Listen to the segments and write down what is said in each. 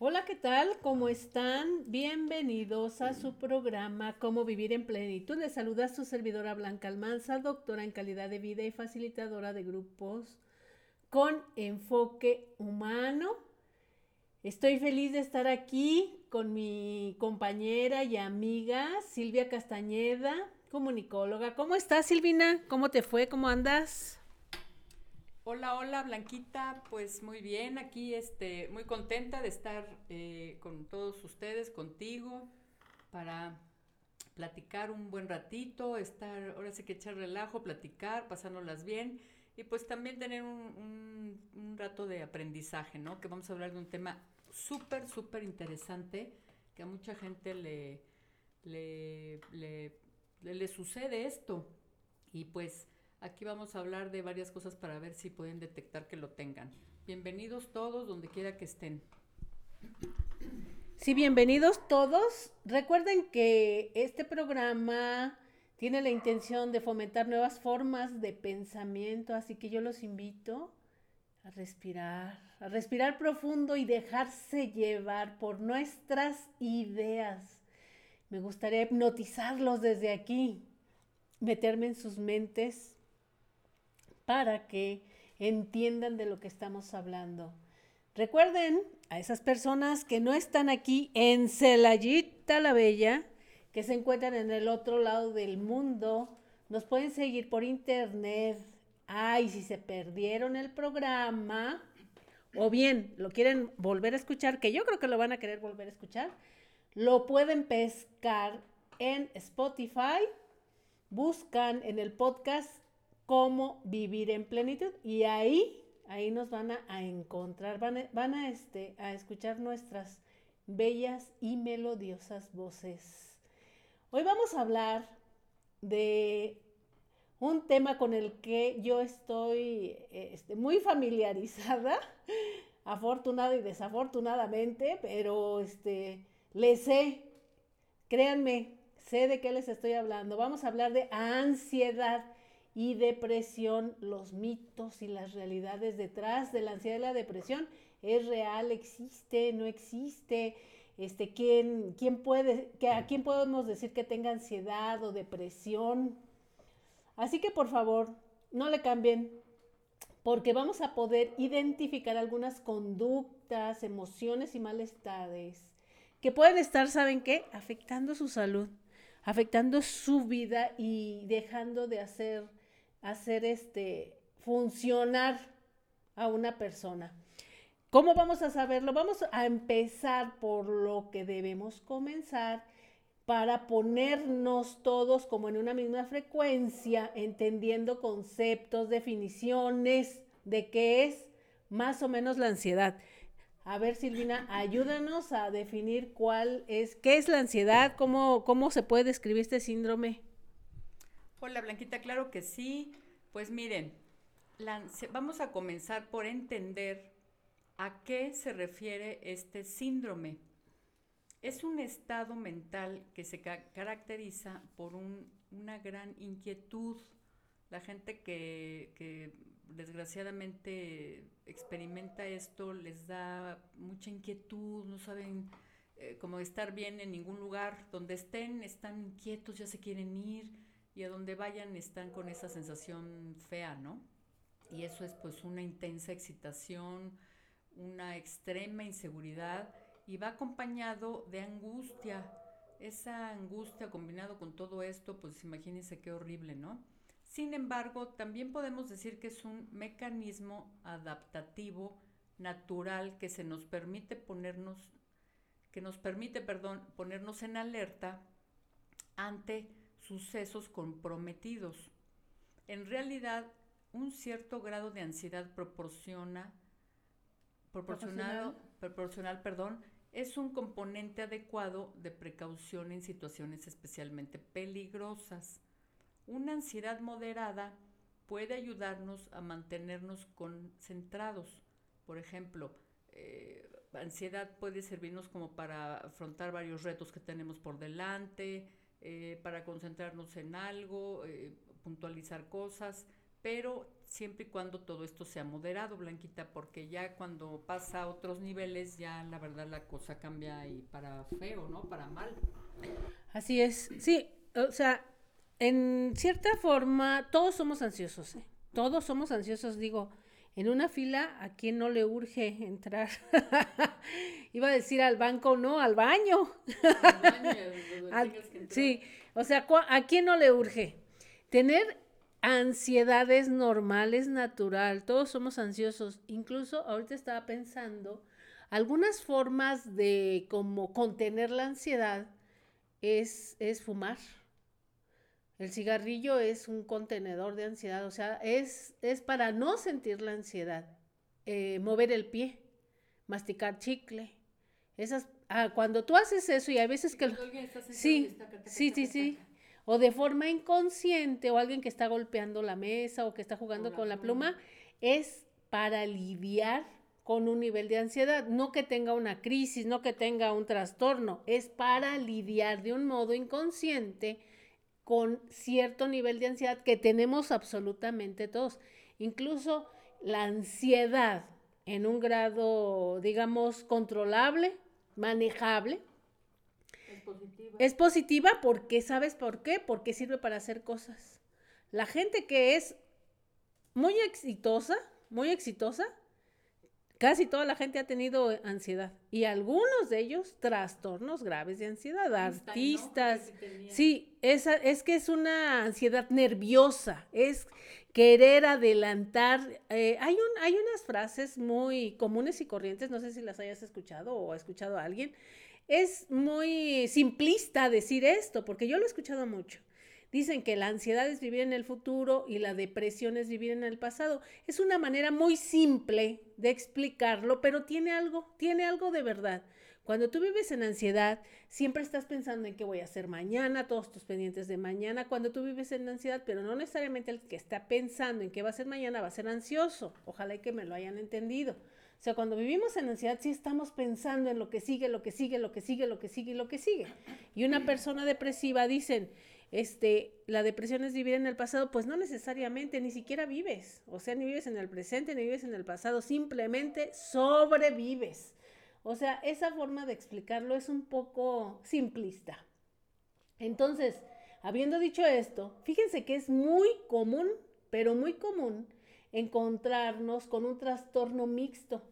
Hola, ¿qué tal? ¿Cómo están? Bienvenidos a su programa Cómo vivir en plenitud. Les saluda su servidora Blanca Almanza, doctora en calidad de vida y facilitadora de grupos con enfoque humano. Estoy feliz de estar aquí con mi compañera y amiga Silvia Castañeda, comunicóloga. ¿Cómo estás, Silvina? ¿Cómo te fue? ¿Cómo andas? Hola, hola Blanquita, pues muy bien, aquí este, muy contenta de estar eh, con todos ustedes, contigo, para platicar un buen ratito, estar, ahora sí que echar relajo, platicar, pasándolas bien y pues también tener un, un, rato de aprendizaje, ¿no? Que vamos a hablar de un tema súper, súper interesante que a mucha gente le, le, le, le sucede esto y pues Aquí vamos a hablar de varias cosas para ver si pueden detectar que lo tengan. Bienvenidos todos, donde quiera que estén. Sí, bienvenidos todos. Recuerden que este programa tiene la intención de fomentar nuevas formas de pensamiento, así que yo los invito a respirar, a respirar profundo y dejarse llevar por nuestras ideas. Me gustaría hipnotizarlos desde aquí, meterme en sus mentes para que entiendan de lo que estamos hablando. Recuerden a esas personas que no están aquí en Celayita la Bella, que se encuentran en el otro lado del mundo, nos pueden seguir por internet. Ay, si se perdieron el programa, o bien lo quieren volver a escuchar, que yo creo que lo van a querer volver a escuchar, lo pueden pescar en Spotify, buscan en el podcast cómo vivir en plenitud. Y ahí, ahí nos van a, encontrar, van, a, van a, este, a escuchar nuestras bellas y melodiosas voces. Hoy vamos a hablar de un tema con el que yo estoy este, muy familiarizada, afortunada y desafortunadamente, pero este, le sé, créanme, sé de qué les estoy hablando. Vamos a hablar de ansiedad y depresión, los mitos y las realidades detrás de la ansiedad y la depresión. ¿Es real? ¿Existe? ¿No existe? Este, ¿quién, quién puede, que, ¿A quién podemos decir que tenga ansiedad o depresión? Así que por favor, no le cambien, porque vamos a poder identificar algunas conductas, emociones y malestares que pueden estar, ¿saben qué? Afectando su salud, afectando su vida y dejando de hacer hacer este funcionar a una persona. ¿Cómo vamos a saberlo? Vamos a empezar por lo que debemos comenzar para ponernos todos como en una misma frecuencia, entendiendo conceptos, definiciones de qué es más o menos la ansiedad. A ver, Silvina, ayúdanos a definir cuál es, qué es la ansiedad, cómo, cómo se puede describir este síndrome. Hola Blanquita, claro que sí. Pues miren, vamos a comenzar por entender a qué se refiere este síndrome. Es un estado mental que se caracteriza por una gran inquietud. La gente que, desgraciadamente experimenta esto les da mucha inquietud, no saben eh, cómo estar bien en ningún lugar. Donde estén, están inquietos, ya se quieren ir y a donde vayan están con esa sensación fea, ¿no? Y eso es pues una intensa excitación, una extrema inseguridad y va acompañado de angustia. Esa angustia combinado con todo esto, pues imagínense qué horrible, ¿no? Sin embargo, también podemos decir que es un mecanismo adaptativo natural que se nos permite ponernos que nos permite, perdón, ponernos en alerta ante sucesos comprometidos. En realidad, un cierto grado de ansiedad proporciona, proporcionado, proporcional, perdón, es un componente adecuado de precaución en situaciones especialmente peligrosas. Una ansiedad moderada puede ayudarnos a mantenernos concentrados. Por ejemplo, eh, ansiedad puede servirnos como para afrontar varios retos que tenemos por delante, eh, para concentrarnos en algo, eh, puntualizar cosas, pero siempre y cuando todo esto sea moderado, Blanquita, porque ya cuando pasa a otros niveles, ya la verdad la cosa cambia y para feo, ¿no? Para mal. Así es, sí, o sea, en cierta forma, todos somos ansiosos, ¿eh? Todos somos ansiosos, digo, en una fila, ¿a quién no le urge entrar? Iba a decir al banco, no, al baño. Al baño sí, o sea, ¿a quién no le urge? Tener ansiedad es normal, es natural, todos somos ansiosos. Incluso ahorita estaba pensando, algunas formas de como contener la ansiedad es, es fumar. El cigarrillo es un contenedor de ansiedad, o sea, es, es para no sentir la ansiedad. Eh, mover el pie, masticar chicle. Esas, ah, cuando tú haces eso y hay veces que... Sí, sí, sí, sí. O de forma inconsciente o alguien que está golpeando la mesa o que está jugando con la pluma, es para lidiar con un nivel de ansiedad, no que tenga una crisis, no que tenga un trastorno, es para lidiar de un modo inconsciente con cierto nivel de ansiedad que tenemos absolutamente todos. Incluso la ansiedad en un grado, digamos, controlable, manejable. Es positiva. Es positiva porque, ¿sabes por qué? Porque sirve para hacer cosas. La gente que es muy exitosa, muy exitosa, Casi toda la gente ha tenido ansiedad y algunos de ellos trastornos graves de ansiedad, artistas. Sí, esa, es que es una ansiedad nerviosa, es querer adelantar. Eh, hay, un, hay unas frases muy comunes y corrientes, no sé si las hayas escuchado o ha escuchado a alguien. Es muy simplista decir esto, porque yo lo he escuchado mucho. Dicen que la ansiedad es vivir en el futuro y la depresión es vivir en el pasado. Es una manera muy simple de explicarlo, pero tiene algo, tiene algo de verdad. Cuando tú vives en ansiedad, siempre estás pensando en qué voy a hacer mañana, todos tus pendientes de mañana. Cuando tú vives en ansiedad, pero no necesariamente el que está pensando en qué va a ser mañana va a ser ansioso. Ojalá que me lo hayan entendido. O sea, cuando vivimos en ansiedad, sí estamos pensando en lo que sigue, lo que sigue, lo que sigue, lo que sigue lo que sigue. Y una persona depresiva dicen, este, la depresión es vivir en el pasado, pues no necesariamente, ni siquiera vives, o sea, ni vives en el presente, ni vives en el pasado, simplemente sobrevives. O sea, esa forma de explicarlo es un poco simplista. Entonces, habiendo dicho esto, fíjense que es muy común, pero muy común, encontrarnos con un trastorno mixto.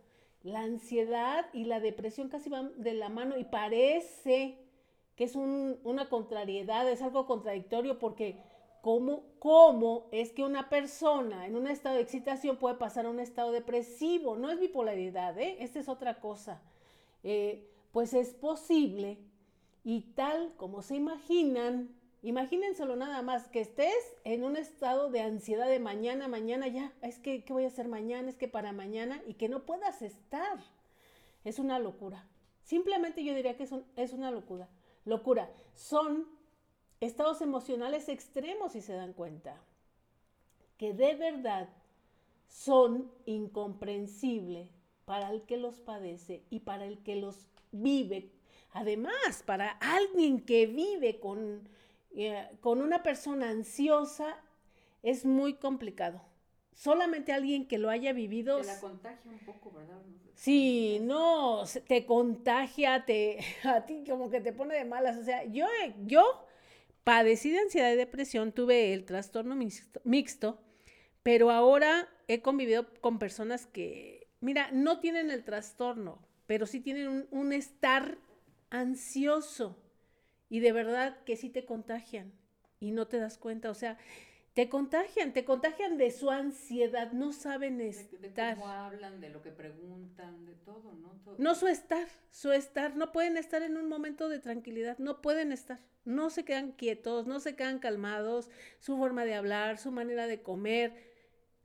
La ansiedad y la depresión casi van de la mano y parece que es una contrariedad, es algo contradictorio porque ¿cómo, ¿cómo es que una persona en un estado de excitación puede pasar a un estado depresivo? No es bipolaridad, ¿eh? Esta es otra cosa. Eh, pues es posible y tal como se imaginan, imagínenselo nada más, que estés en un estado de ansiedad de mañana, mañana ya, es que, ¿qué voy a hacer mañana? Es que para mañana y que no puedas estar. Es una locura. Simplemente yo diría que es, es una locura locura. Son estados emocionales extremos, si se dan cuenta, que de verdad son incomprensibles para el que los padece y para el que los vive. Además, para alguien que vive con, eh, con una persona ansiosa, es muy complicado solamente alguien que lo haya vivido. Te la contagia un poco, ¿verdad? Sí, no, te contagia, te, a ti como que te pone de malas. O sea, yo, yo padecí de ansiedad y depresión, tuve el trastorno mixto, pero ahora he convivido con personas que, mira, no tienen el trastorno, pero sí tienen un, un estar ansioso y de verdad que sí te contagian y no te das cuenta. O sea, te contagian, te contagian de su ansiedad, no saben estar. De, cómo hablan, de lo que preguntan, de todo, ¿no? No su estar, su estar, no pueden estar en un momento de tranquilidad, no pueden estar, no se quedan quietos, no se quedan calmados, su forma de hablar, su manera de comer.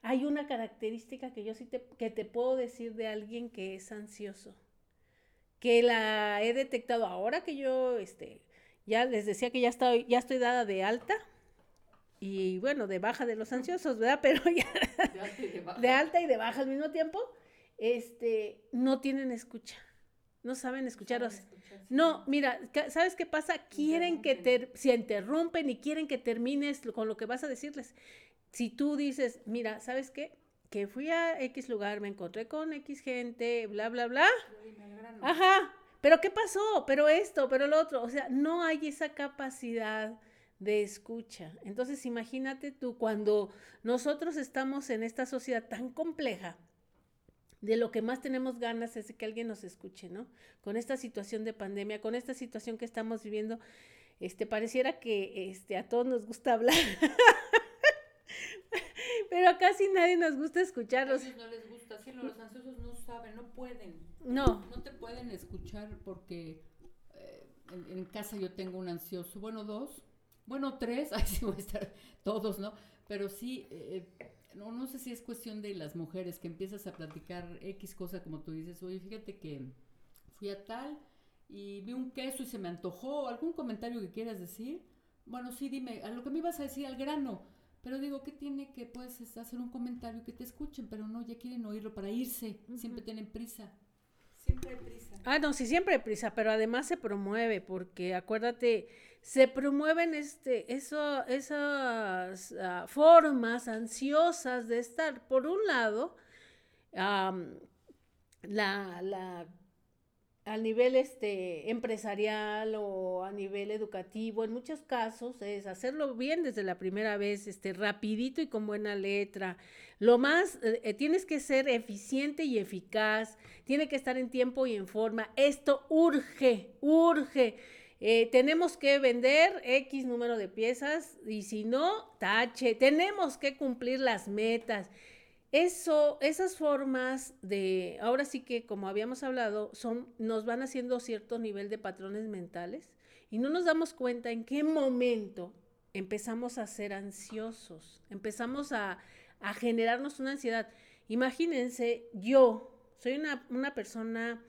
Hay una característica que yo sí te, que te puedo decir de alguien que es ansioso, que la he detectado ahora que yo, este, ya les decía que ya estoy, ya estoy dada de alta y bueno, de baja de los ansiosos, ¿verdad? Pero ya de, alta y de baja al mismo tiempo, este, no tienen escucha, no saben escucharos. No, mira, ¿sabes qué pasa? Quieren que te, se interrumpen y quieren que termines con lo que vas a decirles. si tú dices, mira, ¿sabes qué? Que fui a X lugar, me encontré con X gente, bla, bla, bla. Ajá, pero ¿qué pasó? Pero esto, pero lo otro. O sea, no hay esa capacidad de escucha. Entonces, imagínate tú, cuando nosotros estamos en esta sociedad tan compleja, de lo que más tenemos ganas es de que alguien nos escuche, ¿no? Con esta situación de pandemia, con esta situación que estamos viviendo, este, pareciera que este, a todos nos gusta hablar. Pero a casi nadie nos gusta escucharlos. No les gusta, sí, los ansiosos no saben, no pueden. No. No te pueden escuchar porque eh, en, en, casa yo tengo un ansioso, bueno, dos, bueno, tres, así voy a estar todos, ¿no? Pero sí, eh, no, no sé si es cuestión de las mujeres que empiezas a platicar X cosa como tú dices, oye, fíjate que fui a tal y vi un queso y se me antojó, algún comentario que quieras decir. Bueno, sí, dime, a lo que me ibas a decir al grano. Pero digo, ¿qué tiene que puedes hacer un comentario que te escuchen? Pero no, ya quieren oírlo para irse. Siempre tienen prisa. Ah, no, sí, siempre prisa, pero además se promueve, porque acuérdate, se promueven este, eso, esas uh, formas ansiosas de estar. Por un lado, um, la, la a nivel este, empresarial o a nivel educativo, en muchos casos es hacerlo bien desde la primera vez, este, rapidito y con buena letra. Lo más, eh, tienes que ser eficiente y eficaz, tiene que estar en tiempo y en forma. Esto urge, urge. Eh, tenemos que vender X número de piezas y si no, tache. Tenemos que cumplir las metas. Eso, esas formas de, ahora sí que como habíamos hablado, son, nos van haciendo cierto nivel de patrones mentales y no nos damos cuenta en qué momento empezamos a ser ansiosos, empezamos a, a generarnos una ansiedad. Imagínense, yo soy una, una persona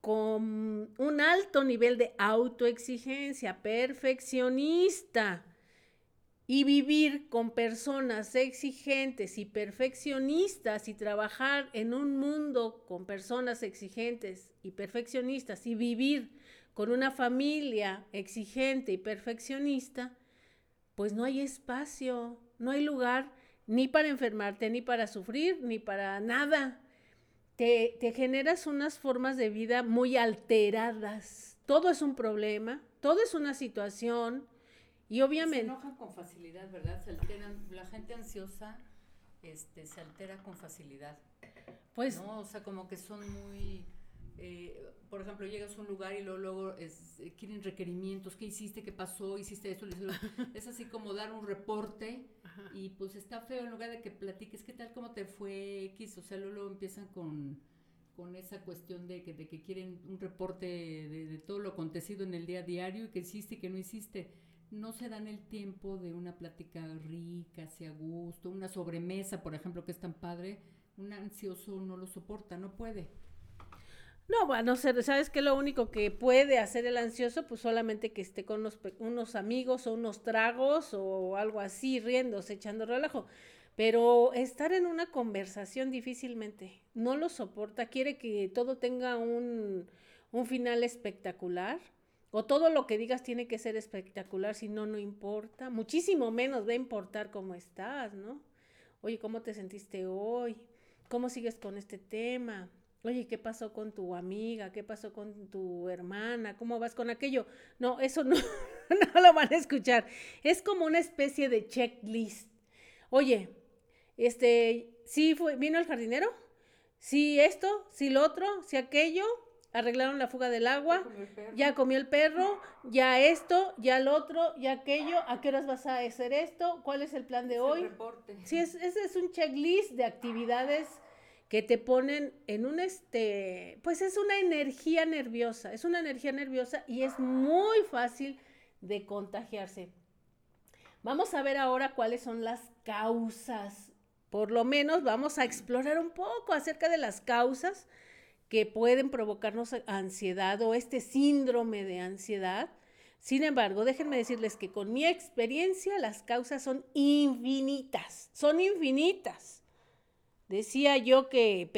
con un alto nivel de autoexigencia, perfeccionista y vivir con personas exigentes y perfeccionistas y trabajar en un mundo con personas exigentes y perfeccionistas y vivir con una familia exigente y perfeccionista, pues no hay espacio, no hay lugar ni para enfermarte, ni para sufrir, ni para nada. Te, te generas unas formas de vida muy alteradas. Todo es un problema, todo es una situación, y obviamente... Se enojan con facilidad, ¿verdad? Se alteran, la gente ansiosa este, se altera con facilidad. Pues... ¿no? O sea, como que son muy... Eh, por ejemplo, llegas a un lugar y luego, luego es, eh, quieren requerimientos, ¿qué hiciste? ¿Qué pasó? ¿Hiciste eso? es así como dar un reporte y pues está feo en lugar de que platiques qué tal, cómo te fue X, o sea, luego, luego empiezan con, con esa cuestión de que, de que quieren un reporte de, de, todo lo acontecido en el día a diario y que hiciste y que no hiciste no se dan el tiempo de una plática rica, sea gusto, una sobremesa, por ejemplo, que es tan padre, un ansioso no lo soporta, no puede. No, bueno, sabes que lo único que puede hacer el ansioso, pues solamente que esté con unos, unos amigos o unos tragos o algo así, riéndose, echando relajo. Pero estar en una conversación difícilmente, no lo soporta, quiere que todo tenga un, un final espectacular o todo lo que digas tiene que ser espectacular, si no, no importa. Muchísimo menos va a importar cómo estás, ¿no? Oye, ¿cómo te sentiste hoy? ¿Cómo sigues con este tema? Oye, ¿qué pasó con tu amiga? ¿Qué pasó con tu hermana? ¿Cómo vas con aquello? No, eso no, no lo van a escuchar. Es como una especie de checklist. Oye, este, sí fue, vino el jardinero, sí esto, sí lo otro, sí aquello, arreglaron la fuga del agua, ya comió el perro, ya esto, ya el otro, ya aquello, ¿a qué horas vas a hacer esto? ¿Cuál es el plan de hoy? Sí, es, ese es un checklist de actividades que te ponen en un este, pues es una energía nerviosa, es una energía nerviosa y es muy fácil de contagiarse. Vamos a ver ahora cuáles son las causas. Por lo menos vamos a explorar un poco acerca de las causas que pueden provocarnos ansiedad o este síndrome de ansiedad. Sin embargo, déjenme decirles que con mi experiencia las causas son infinitas, son infinitas. Decía yo que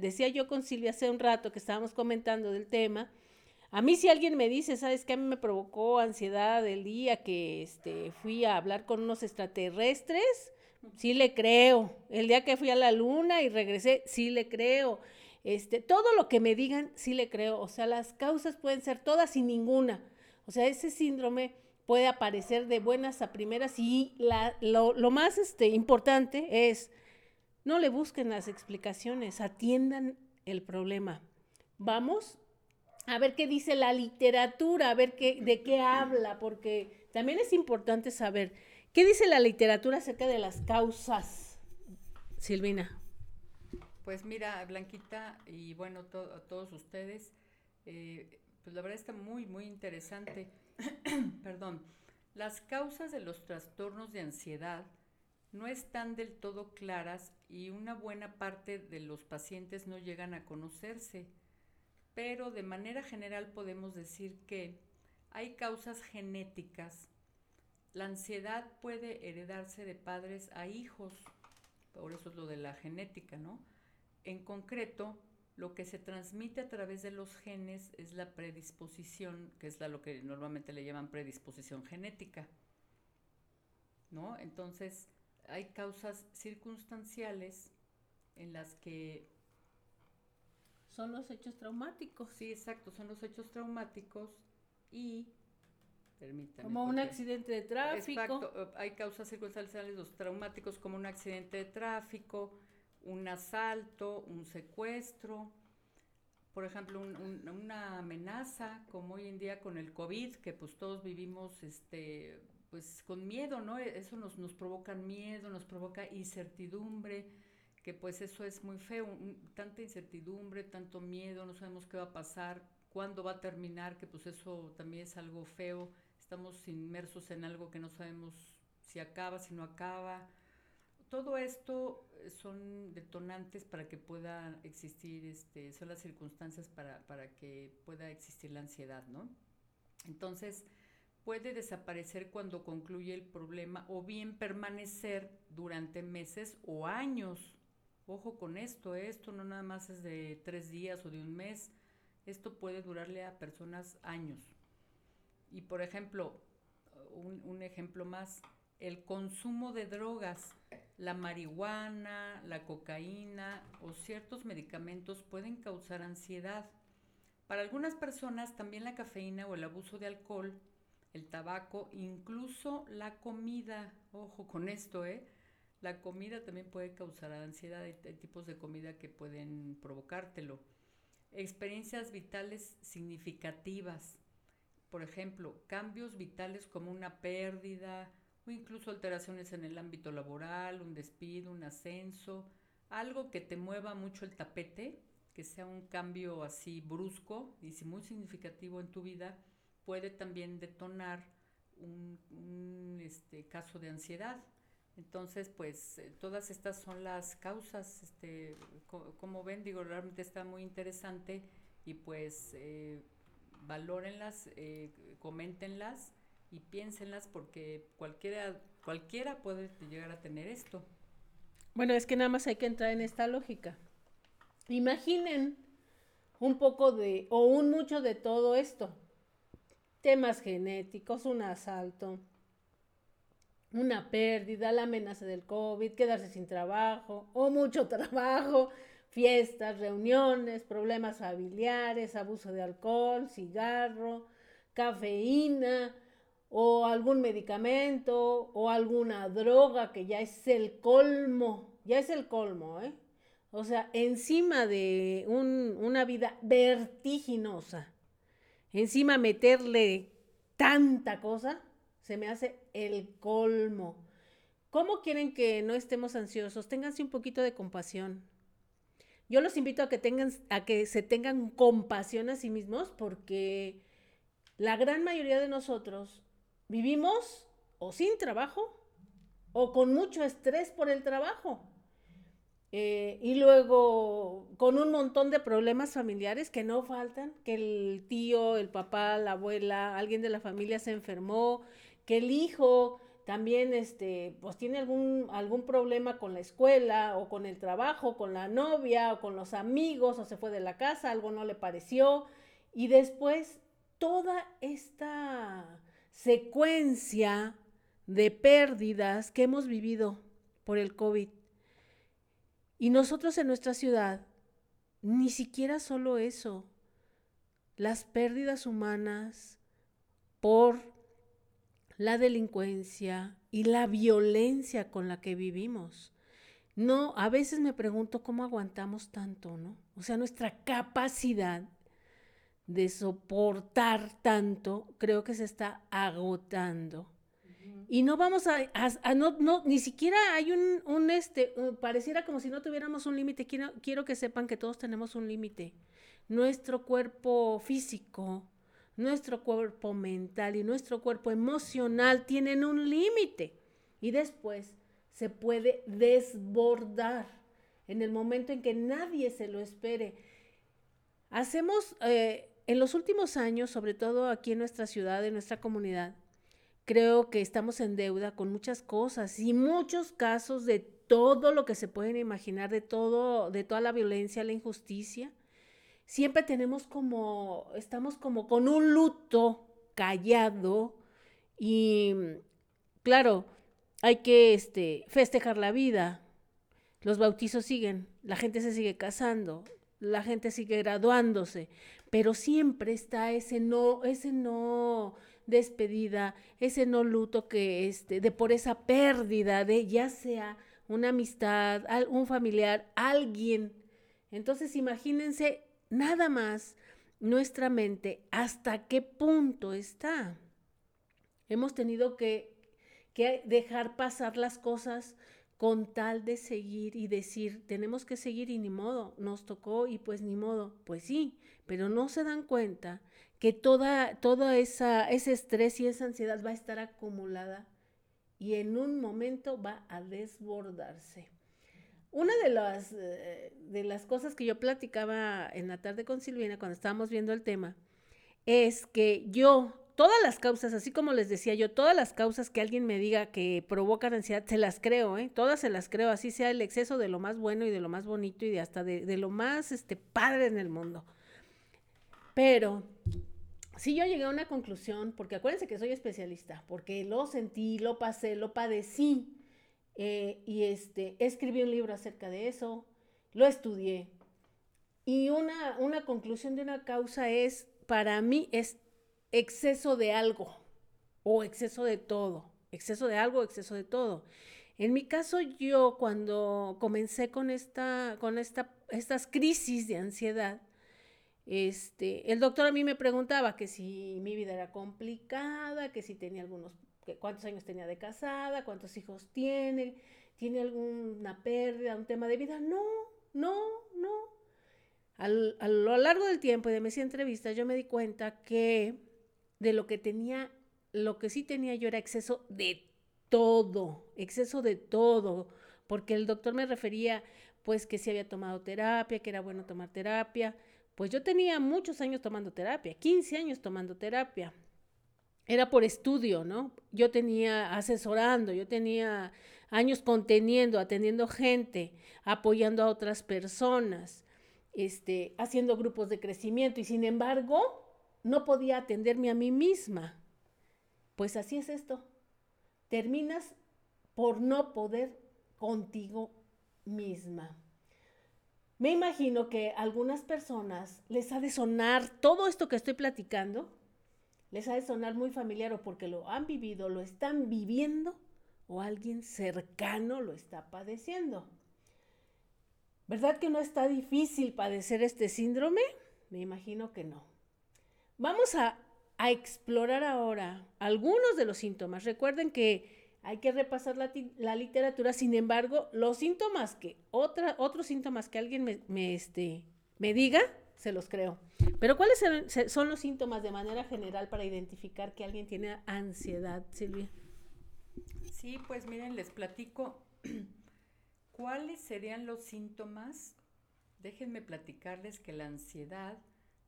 decía yo con Silvia hace un rato que estábamos comentando del tema. A mí si alguien me dice, ¿sabes qué? A mí me provocó ansiedad el día que este, fui a hablar con unos extraterrestres, sí le creo. El día que fui a la luna y regresé, sí le creo. Este, todo lo que me digan, sí le creo. O sea, las causas pueden ser todas y ninguna. O sea, ese síndrome puede aparecer de buenas a primeras y la, lo, lo, más este, importante es no le busquen las explicaciones, atiendan el problema. Vamos a ver qué dice la literatura, a ver qué, de qué habla, porque también es importante saber qué dice la literatura acerca de las causas. Silvina. Pues mira, Blanquita y bueno, a todos ustedes, eh, pues la verdad está muy, muy interesante. Perdón. Las causas de los trastornos de ansiedad no están del todo claras y una buena parte de los pacientes no llegan a conocerse. Pero de manera general podemos decir que hay causas genéticas. La ansiedad puede heredarse de padres a hijos, por eso es lo de la genética, ¿no? En concreto, lo que se transmite a través de los genes es la predisposición, que es la, lo que normalmente le llaman predisposición genética. ¿No? Entonces, hay causas circunstanciales en las que... Son los hechos traumáticos. Sí, exacto, son los hechos traumáticos y... Permítanme. Como un accidente de tráfico. Exacto, hay causas circunstanciales, los traumáticos como un accidente de tráfico, un asalto, un secuestro, por ejemplo, una amenaza, como hoy en día con el COVID, que pues todos vivimos este, pues con miedo, ¿no? E, eso nos, nos provoca miedo, nos provoca incertidumbre, que pues eso es muy feo, tanta incertidumbre, tanto miedo, no sabemos qué va a pasar, cuándo va a terminar, que pues eso también es algo feo, estamos inmersos en algo que no sabemos si acaba, si no acaba. Todo esto son detonantes para que pueda existir, este, son las circunstancias para, para que pueda existir la ansiedad, ¿no? Entonces, puede desaparecer cuando concluye el problema o bien permanecer durante meses o años. Ojo con esto, esto no nada más es de tres días o de un mes, esto puede durarle a personas años. Y por ejemplo, un ejemplo más, el consumo de drogas la marihuana, la cocaína o ciertos medicamentos pueden causar ansiedad. Para algunas personas también la cafeína o el abuso de alcohol, el tabaco, incluso la comida, ojo con esto, ¿eh? La comida también puede causar ansiedad, hay, tipos de comida que pueden provocártelo. Experiencias vitales significativas, por ejemplo, cambios vitales como una pérdida, o incluso alteraciones en el ámbito laboral, un despido, un ascenso, algo que te mueva mucho el tapete, que sea un cambio así brusco y muy significativo en tu vida, puede también detonar un, este, caso de ansiedad. Entonces, pues eh, todas estas son las causas, este, como ven, digo, realmente está muy interesante y pues eh, valórenlas, eh, coméntenlas y piénsenlas porque cualquiera, cualquiera puede llegar a tener esto. Bueno, es que nada más hay que entrar en esta lógica. Imaginen un poco de, o un mucho de todo esto. Temas genéticos, un asalto, una pérdida, la amenaza del COVID, quedarse sin trabajo o mucho trabajo, fiestas, reuniones, problemas familiares, abuso de alcohol, cigarro, cafeína, o algún medicamento o alguna droga que ya es el colmo, ya es el colmo, ¿eh? O sea, encima de una vida vertiginosa, encima meterle tanta cosa, se me hace el colmo. ¿Cómo quieren que no estemos ansiosos? Ténganse un poquito de compasión. Yo los invito a que tengan, a que se tengan compasión a sí mismos, porque la gran mayoría de nosotros Vivimos o sin trabajo o con mucho estrés por el trabajo. Eh, y luego con un montón de problemas familiares que no faltan, que el tío, el papá, la abuela, alguien de la familia se enfermó, que el hijo también este, pues tiene algún, algún problema con la escuela o con el trabajo, con la novia o con los amigos o se fue de la casa, algo no le pareció. Y después toda esta secuencia de pérdidas que hemos vivido por el COVID. Y nosotros en nuestra ciudad, ni siquiera solo eso, las pérdidas humanas por la delincuencia y la violencia con la que vivimos. No, a veces me pregunto cómo aguantamos tanto, ¿no? O sea, nuestra capacidad de soportar tanto, creo que se está agotando. Y no vamos a, no, ni siquiera hay un, un este, pareciera como si no tuviéramos un límite. Quiero, quiero que sepan que todos tenemos un límite. Nuestro cuerpo físico, nuestro cuerpo mental y nuestro cuerpo emocional tienen un límite. Y después se puede desbordar en el momento en que nadie se lo espere. Hacemos, eh, en los últimos años, sobre todo aquí en nuestra ciudad, en nuestra comunidad, creo que estamos en deuda con muchas cosas y muchos casos de todo lo que se pueden imaginar, de todo, de toda la violencia, la injusticia. Siempre tenemos como, estamos como con un luto callado y, claro, hay que este, festejar la vida. Los bautizos siguen, la gente se sigue casando, la gente sigue graduándose, pero siempre está ese no, ese no despedida, ese no luto que este, de por esa pérdida de ya sea una amistad, un familiar, alguien. Entonces imagínense nada más nuestra mente hasta qué punto está. Hemos tenido que que dejar pasar las cosas con tal de seguir y decir, tenemos que seguir y ni modo, nos tocó y pues ni modo, pues sí, pero no se dan cuenta que toda, toda esa, ese estrés y esa ansiedad va a estar acumulada y en un momento va a desbordarse. Una de las, eh, de las cosas que yo platicaba en la tarde con Silvina cuando estábamos viendo el tema es que yo todas las causas, así como les decía yo, todas las causas que alguien me diga que provocan ansiedad, se las creo, ¿eh? Todas se las creo, así sea el exceso de lo más bueno y de lo más bonito y de hasta de, lo más este, padre en el mundo. Pero si yo llegué a una conclusión, porque acuérdense que soy especialista, porque lo sentí, lo pasé, lo padecí, eh, y este, escribí un libro acerca de eso, lo estudié. Y una, una conclusión de una causa es, para mí, es exceso de algo o exceso de todo, exceso de algo, exceso de todo. En mi caso, yo cuando comencé con esta, con esta, estas crisis de ansiedad, este, el doctor a mí me preguntaba que si mi vida era complicada, que si tenía algunos, cuántos años tenía de casada, cuántos hijos tiene, tiene alguna pérdida, un tema de vida. No, no, no. a lo largo del tiempo y de mis entrevistas, yo me di cuenta que de lo que tenía, lo que sí tenía yo era exceso de todo, exceso de todo, porque el doctor me refería pues que si había tomado terapia, que era bueno tomar terapia, pues yo tenía muchos años tomando terapia, 15 años tomando terapia. Era por estudio, ¿no? Yo tenía asesorando, yo tenía años conteniendo, atendiendo gente, apoyando a otras personas, este, haciendo grupos de crecimiento y sin embargo, no podía atenderme a mí misma. Pues así es esto. Terminas por no poder contigo misma. Me imagino que a algunas personas les ha de sonar todo esto que estoy platicando, les ha de sonar muy familiar o porque lo han vivido, lo están viviendo o alguien cercano lo está padeciendo. ¿Verdad que no está difícil padecer este síndrome? Me imagino que no. Vamos a, explorar ahora algunos de los síntomas. Recuerden que hay que repasar la, literatura, sin embargo, los síntomas que, otra, otros síntomas que alguien me, este, me diga, se los creo. Pero ¿cuáles son los síntomas de manera general para identificar que alguien tiene ansiedad, Silvia? Sí, pues miren, les platico cuáles serían los síntomas. Déjenme platicarles que la ansiedad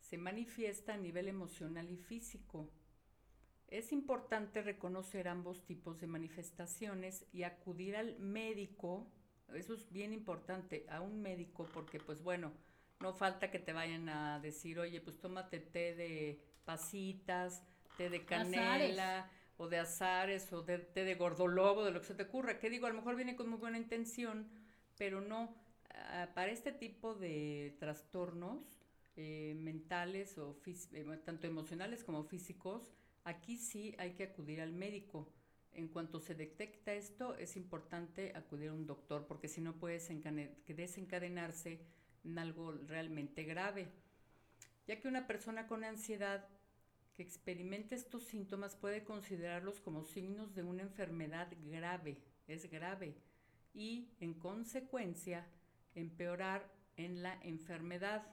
se manifiesta a nivel emocional y físico. Es importante reconocer ambos tipos de manifestaciones y acudir al médico, eso es bien importante, a un médico, porque pues bueno, no falta que te vayan a decir, oye, pues tómate té de pasitas, té de canela, o de azares o de, de, de gordolobo, de lo que se te ocurra, que digo, a lo mejor viene con muy buena intención, pero no, ah, para este tipo de trastornos eh, mentales o eh, tanto emocionales como físicos, aquí sí hay que acudir al médico. En cuanto se detecta esto, es importante acudir a un doctor, porque si no puede desencadenarse en algo realmente grave. Ya que una persona con ansiedad que experimente estos síntomas puede considerarlos como signos de una enfermedad grave, es grave, y en consecuencia empeorar en la enfermedad.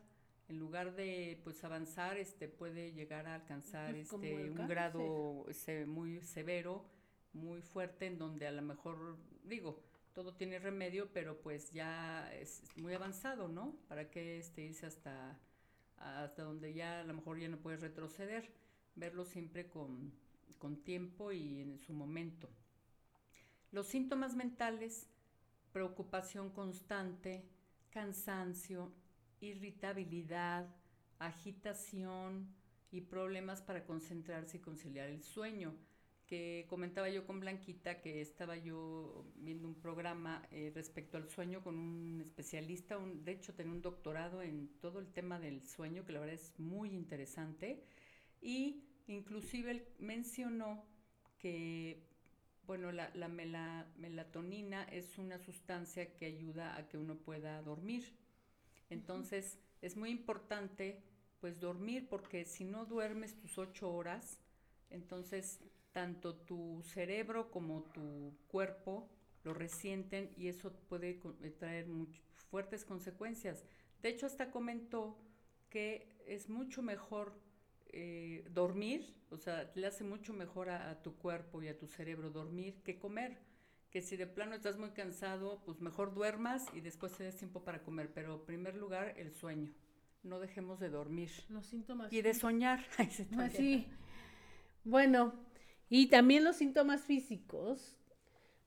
En lugar de pues avanzar, este puede llegar a alcanzar pues, este un grado muy severo, muy fuerte, en donde a lo mejor digo, todo tiene remedio, pero pues ya es muy avanzado, ¿no? ¿Para qué este, irse hasta, hasta donde ya a lo mejor ya no puedes retroceder? verlo siempre con, tiempo y en su momento. Los síntomas mentales, preocupación constante, cansancio, irritabilidad, agitación y problemas para concentrarse y conciliar el sueño. Que comentaba yo con Blanquita que estaba yo viendo un programa eh, respecto al sueño con un especialista, un, de hecho tenía un doctorado en todo el tema del sueño, que la verdad es muy interesante y inclusive él mencionó que bueno, la, la melatonina es una sustancia que ayuda a que uno pueda dormir. Entonces, es muy importante pues dormir porque si no duermes tus ocho horas, entonces tanto tu cerebro como tu cuerpo lo resienten y eso puede eh, traer fuertes consecuencias. De hecho, hasta comentó que es mucho mejor eh, dormir, o sea, le hace mucho mejor a, tu cuerpo y a tu cerebro dormir que comer. Que si de plano estás muy cansado, pues mejor duermas y después te des tiempo para comer. Pero en primer lugar, el sueño. No dejemos de dormir. Los síntomas. Y de soñar. Así. Ah, bueno, y también los síntomas físicos.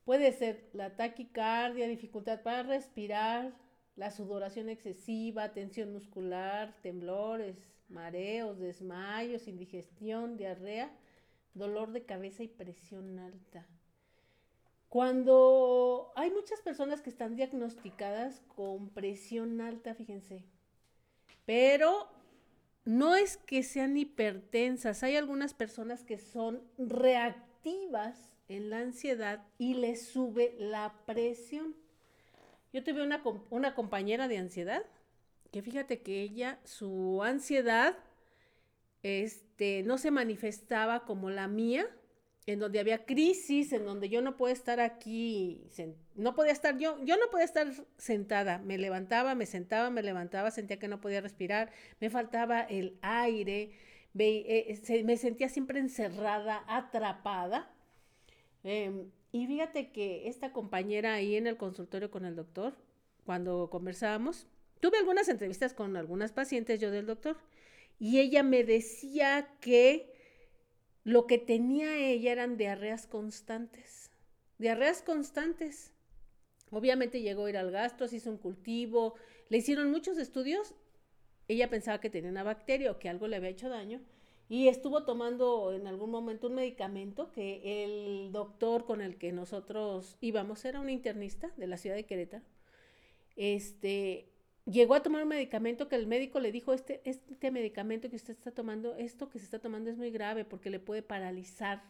Puede ser la taquicardia, dificultad para respirar, la sudoración excesiva, tensión muscular, temblores, mareos, desmayos, indigestión, diarrea, dolor de cabeza y presión alta. Cuando hay muchas personas que están diagnosticadas con presión alta, fíjense, pero no es que sean hipertensas, hay algunas personas que son reactivas en la ansiedad y les sube la presión. Yo tuve una, una compañera de ansiedad que fíjate que ella, su ansiedad, este, no se manifestaba como la mía, en donde había crisis, en donde yo no podía estar aquí, no podía estar yo, yo no podía estar sentada, me levantaba, me sentaba, me levantaba, sentía que no podía respirar, me faltaba el aire, eh, me, sentía siempre encerrada, atrapada. Em, y fíjate que esta compañera ahí en el consultorio con el doctor, cuando conversábamos, Tuve algunas entrevistas con algunas pacientes yo del doctor y ella me decía que lo que tenía ella eran diarreas constantes, diarreas constantes. Obviamente llegó a ir al gastro, se hizo un cultivo, le hicieron muchos estudios. Ella pensaba que tenía una bacteria o que algo le había hecho daño y estuvo tomando en algún momento un medicamento que el doctor con el que nosotros íbamos era un internista de la ciudad de Querétaro. Este, llegó a tomar un medicamento que el médico le dijo, este, este medicamento que usted está tomando, esto que se está tomando es muy grave porque le puede paralizar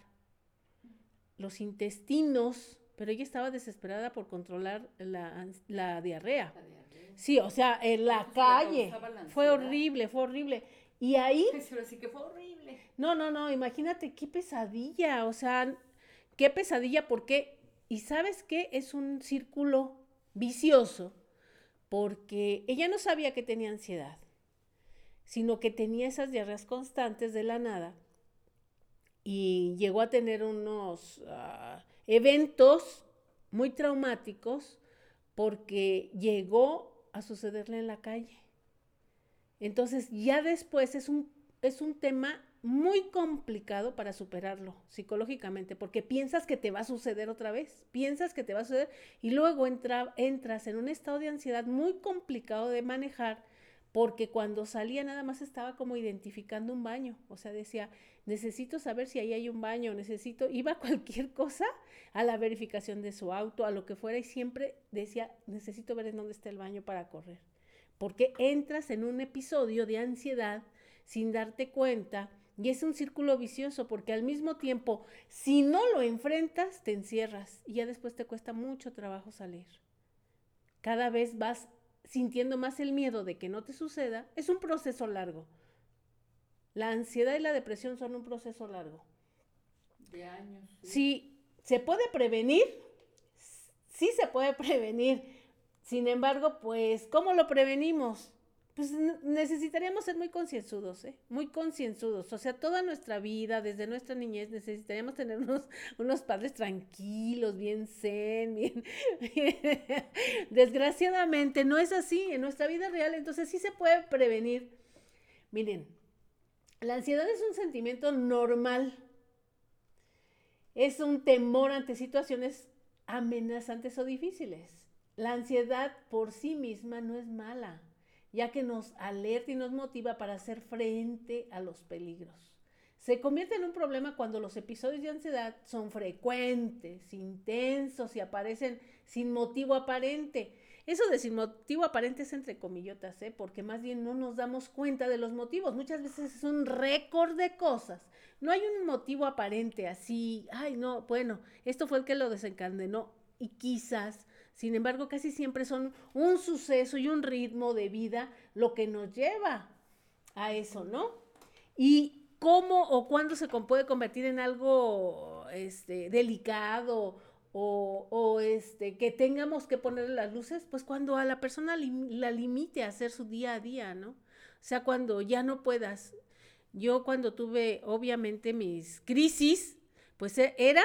los intestinos, pero ella estaba desesperada por controlar la, diarrea. Sí, o sea, en la calle. fue horrible, fue horrible. Y ahí... Sí que fue horrible. No, no, no, imagínate qué pesadilla, o sea, qué pesadilla, porque, y sabes qué, es un círculo vicioso porque ella no sabía que tenía ansiedad, sino que tenía esas diarreas constantes de la nada y llegó a tener unos ah, eventos muy traumáticos porque llegó a sucederle en la calle. Entonces ya después es un, es un tema muy complicado para superarlo psicológicamente, porque piensas que te va a suceder otra vez, piensas que te va a suceder y luego entra, entras en un estado de ansiedad muy complicado de manejar porque cuando salía nada más estaba como identificando un baño, o sea, decía, necesito saber si ahí hay un baño, necesito, iba a cualquier cosa, a la verificación de su auto, a lo que fuera, y siempre decía, necesito ver en dónde está el baño para correr, porque entras en un episodio de ansiedad sin darte cuenta, y es un círculo vicioso, porque al mismo tiempo, si no lo enfrentas, te encierras, y ya después te cuesta mucho trabajo salir. Cada vez vas sintiendo más el miedo de que no te suceda, es un proceso largo. La ansiedad y la depresión son un proceso largo. De años. Si se puede prevenir, sí se puede prevenir. Sin embargo, pues, ¿cómo lo prevenimos? Pues necesitaríamos ser muy concienzudos, ¿eh? Muy concienzudos. O sea, toda nuestra vida, desde nuestra niñez, necesitaríamos tener unos, padres tranquilos, bien zen, bien... Desgraciadamente, no es así en nuestra vida real, entonces sí se puede prevenir. Miren, la ansiedad es un sentimiento normal. Es un temor ante situaciones amenazantes o difíciles. La ansiedad por sí misma no es mala ya que nos alerta y nos motiva para hacer frente a los peligros. Se convierte en un problema cuando los episodios de ansiedad son frecuentes, intensos y aparecen sin motivo aparente. Eso de sin motivo aparente es entre comillotas, ¿eh? porque más bien no nos damos cuenta de los motivos. Muchas veces es un récord de cosas. No hay un motivo aparente así, ay no, bueno, esto fue el que lo desencadenó y quizás sin embargo, casi siempre son un suceso y un ritmo de vida lo que nos lleva a eso, ¿no? Y cómo o cuándo se puede convertir en algo este, delicado o, este, que tengamos que ponerle las luces, pues cuando a la persona la limite a hacer su día a día, ¿no? O sea, cuando ya no puedas. Yo cuando tuve, obviamente, mis crisis, pues e, era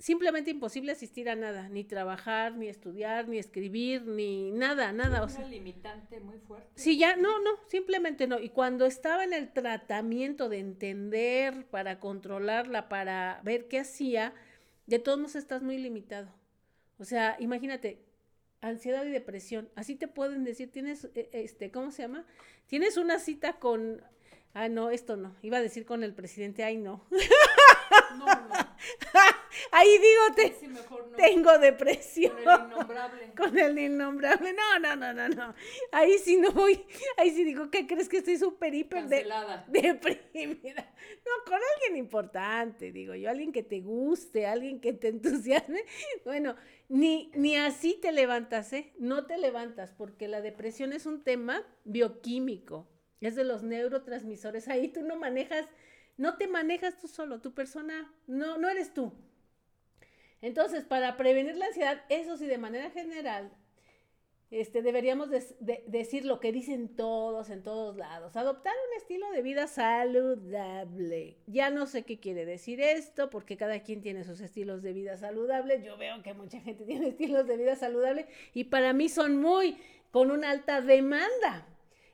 simplemente imposible asistir a nada, ni trabajar, ni estudiar, ni escribir, ni nada, nada. Es una limitante muy fuerte. Sí, ya, no, no, simplemente no. Y cuando estaba en el tratamiento de entender, para controlarla, para ver qué hacía, de todos modos estás muy limitado. O sea, imagínate, ansiedad y depresión, así te pueden decir, tienes, e, este, ¿cómo se llama? Tienes una cita con, ah, no, esto no, iba a decir con el presidente, ay, no. No, no. Ahí digo, tengo depresión. Con el innombrable. Con el innombrable. No, no, no, no, no. Ahí sí no voy. Ahí sí digo, ¿qué crees que estoy súper hiper de, deprimida? No, con alguien importante, digo yo, alguien que te guste, alguien que te entusiasme. Bueno, ni, ni así te levantas, ¿eh? No te levantas, porque la depresión es un tema bioquímico. Es de los neurotransmisores. Ahí tú no manejas no te manejas tú solo, tu persona, no, no eres tú. Entonces, para prevenir la ansiedad, eso sí, de manera general, este, deberíamos decir lo que dicen todos en todos lados, adoptar un estilo de vida saludable. Ya no sé qué quiere decir esto, porque cada quien tiene sus estilos de vida saludable. Yo veo que mucha gente tiene estilos de vida saludable y para mí son muy con una alta demanda.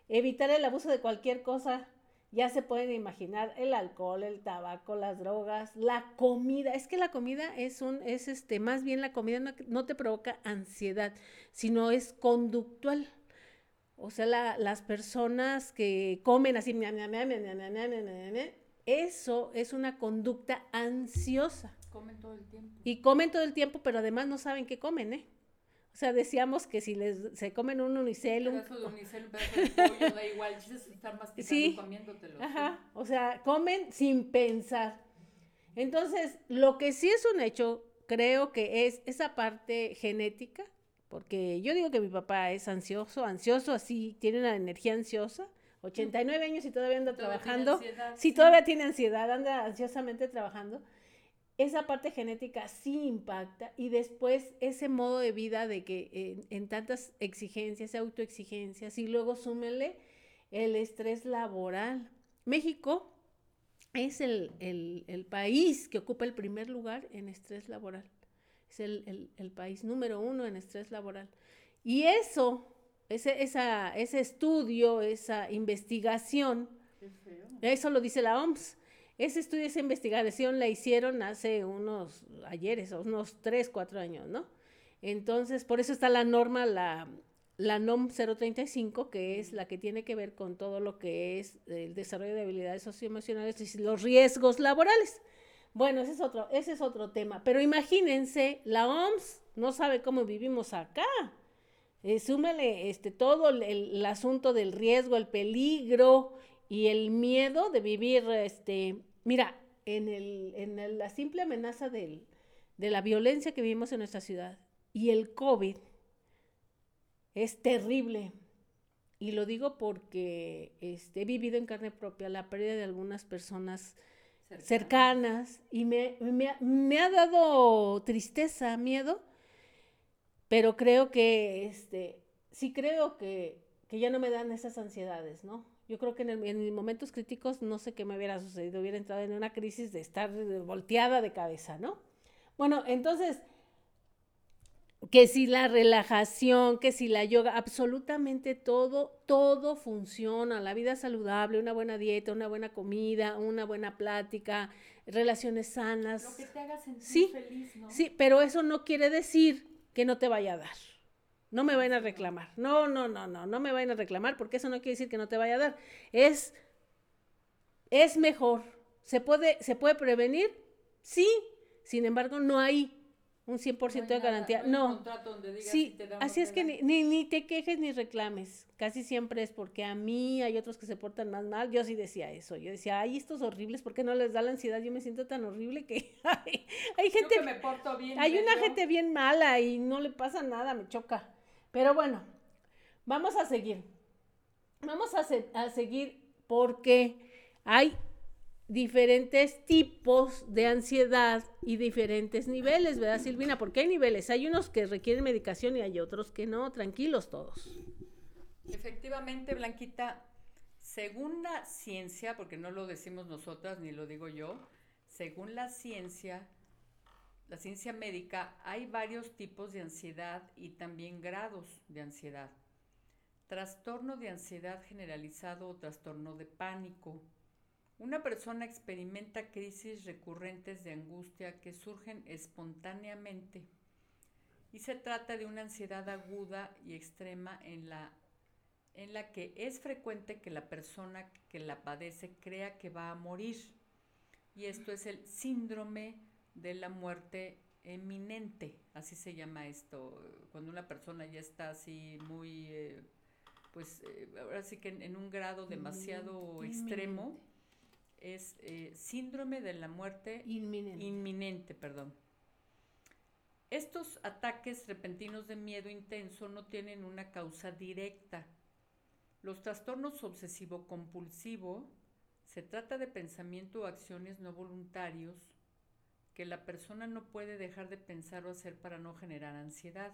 Evitar el abuso de cualquier cosa ya se pueden imaginar el alcohol, el tabaco, las drogas, la comida. Es que la comida es un, es este, más bien la comida no, te provoca ansiedad, sino es conductual. O sea, las personas que comen así, eso es una conducta ansiosa. Comen todo el tiempo. Y comen todo el tiempo, pero además no saben qué comen, ¿eh? O sea, decíamos que si les se comen un unicel, un pedazo de unicel, un pedazo de pollo, da igual, estar masticando sí. comiéndotelo. Ajá, o sea, comen sin pensar. Entonces, lo que sí es un hecho, creo que es esa parte genética, porque yo digo que mi papá es ansioso, ansioso, así, tiene una energía ansiosa, 89 años y todavía anda trabajando. sí, todavía tiene ansiedad, anda ansiosamente trabajando esa parte genética sí impacta y después ese modo de vida de que en, tantas exigencias, autoexigencias y luego súmenle el estrés laboral. México es el, país que ocupa el primer lugar en estrés laboral. Es el, país número uno en estrés laboral. Y eso, ese, esa, ese estudio, esa investigación, eso lo dice la OMS ese estudio, esa investigación la hicieron hace unos ayeres, unos tres, cuatro años, ¿no? Entonces, por eso está la norma, la, la NOM 035, que es la que tiene que ver con todo lo que es el desarrollo de habilidades socioemocionales y los riesgos laborales. Bueno, ese es otro, ese es otro tema. Pero imagínense, la OMS no sabe cómo vivimos acá. Eh, súmale este, todo el, asunto del riesgo, el peligro y el miedo de vivir, este, mira, en, el, en la simple amenaza del, de la violencia que vivimos en nuestra ciudad y el COVID es terrible. Y lo digo porque este, he vivido en carne propia la pérdida de algunas personas cercanas, y me, me, ha dado tristeza, miedo, pero creo que, este, sí creo que, que ya no me dan esas ansiedades, ¿no? Yo creo que en, en, momentos críticos no sé qué me hubiera sucedido, hubiera entrado en una crisis de estar volteada de cabeza, ¿no? Bueno, entonces, que si la relajación, que si la yoga, absolutamente todo, todo funciona, la vida saludable, una buena dieta, una buena comida, una buena plática, relaciones sanas. Lo que te haga sentir sí, feliz, ¿no? Sí, pero eso no quiere decir que no te vaya a dar. No me vayan a reclamar. No, no, no, no, no me vayan a reclamar porque eso no quiere decir que no te vaya a dar. Es, es mejor. ¿Se puede, ¿Se puede prevenir? Sí. Sin embargo, no hay un 100% de garantía. No. sí, así es que ni, ni, te quejes ni reclames. Casi siempre es porque a mí hay otros que se portan más mal. Yo sí decía eso. Yo decía, ay, estos horribles, ¿por qué no les da la ansiedad? Yo me siento tan horrible que hay, gente. me porto bien, hay una gente bien mala y no le pasa nada, me choca. Pero bueno, vamos a seguir. Vamos a, a seguir porque hay diferentes tipos de ansiedad y diferentes niveles, ¿verdad, Silvina? Porque hay niveles, hay unos que requieren medicación y hay otros que no, tranquilos todos. Efectivamente, Blanquita, según la ciencia, porque no lo decimos nosotras ni lo digo yo, según la ciencia, la ciencia médica, hay varios tipos de ansiedad y también grados de ansiedad. Trastorno de ansiedad generalizado o trastorno de pánico, una persona experimenta crisis recurrentes de angustia que surgen espontáneamente y se trata de una ansiedad aguda y extrema en la, en la que es frecuente que la persona que la padece crea que va a morir. Y esto es el síndrome de la muerte eminente, así se llama esto, cuando una persona ya está así muy, eh, pues eh, ahora sí que en, un grado demasiado extremo es eh, síndrome de la muerte inminente. perdón. Estos ataques repentinos de miedo intenso no tienen una causa directa. Los trastornos obsesivo-compulsivo se trata de pensamiento o acciones no voluntarios que la persona no puede dejar de pensar o hacer para no generar ansiedad.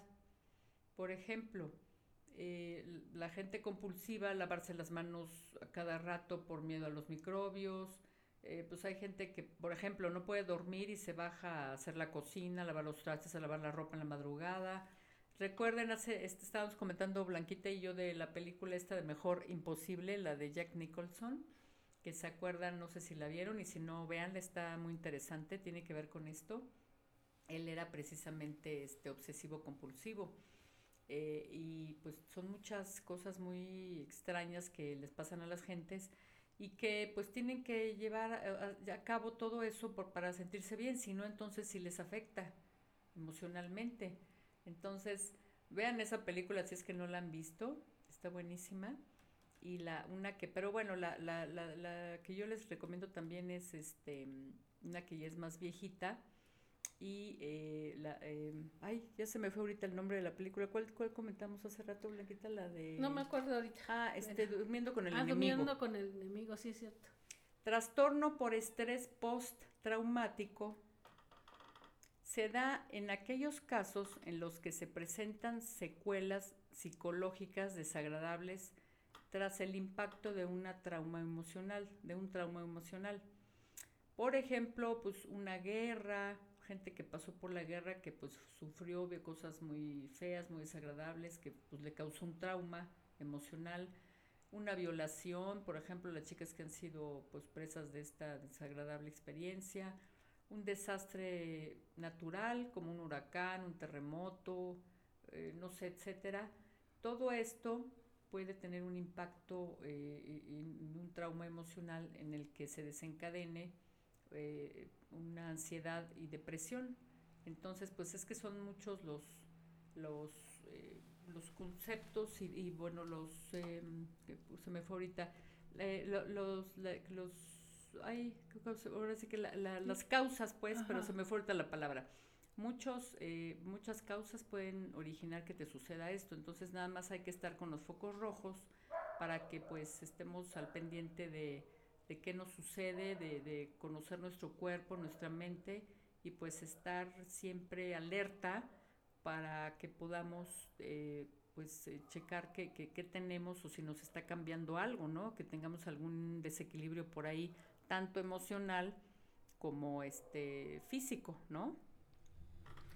Por ejemplo, eh, la gente compulsiva, lavarse las manos a cada rato por miedo a los microbios. Eh, pues hay gente que, por ejemplo, no puede dormir y se baja a hacer la cocina, lavar los trastes, a lavar la ropa en la madrugada. Recuerden, hace, estábamos comentando Blanquita y yo de la película esta de Mejor Imposible, la de Jack Nicholson, que se acuerdan, no sé si la vieron y si no, vean, está muy interesante, tiene que ver con esto. Él era precisamente este obsesivo compulsivo. Eh, y pues son muchas cosas muy extrañas que les pasan a las gentes y que pues tienen que llevar a, cabo todo eso por, para sentirse bien, si no entonces sí les afecta emocionalmente. Entonces, vean esa película si es que no la han visto, está buenísima. Y la una que, pero bueno, la, la, la, la que yo les recomiendo también es este una que ya es más viejita, y eh, la, eh, ay, ya se me fue ahorita el nombre de la película. ¿Cuál, cuál comentamos hace rato, Blanquita? La de... No me acuerdo ahorita. Ah, este, durmiendo con el ah, enemigo. durmiendo con el enemigo, sí es cierto. Trastorno por estrés post-traumático se da en aquellos casos en los que se presentan secuelas psicológicas desagradables tras el impacto de una trauma emocional, de un trauma emocional. Por ejemplo, pues una guerra, gente que pasó por la guerra, que pues sufrió de cosas muy feas, muy desagradables, que pues le causó un trauma emocional, una violación, por ejemplo, las chicas que han sido pues presas de esta desagradable experiencia, un desastre natural como un huracán, un terremoto, eh, no sé, etcétera, todo esto puede tener un impacto eh, en un trauma emocional en el que se desencadene eh, una ansiedad y depresión. Entonces, pues es que son muchos los, los, eh, los conceptos y, bueno, los, em, se me fue ahorita, los, los, ay, ahora sí que las causas, pues, pero se me fue ahorita la palabra. Muchos, eh, muchas causas pueden originar que te suceda esto, entonces nada más hay que estar con los focos rojos para que pues estemos al pendiente de, de qué nos sucede, de, de, conocer nuestro cuerpo, nuestra mente y pues estar siempre alerta para que podamos eh, pues eh, checar qué, qué, tenemos o si nos está cambiando algo, ¿no? Que tengamos algún desequilibrio por ahí, tanto emocional como este físico, ¿no?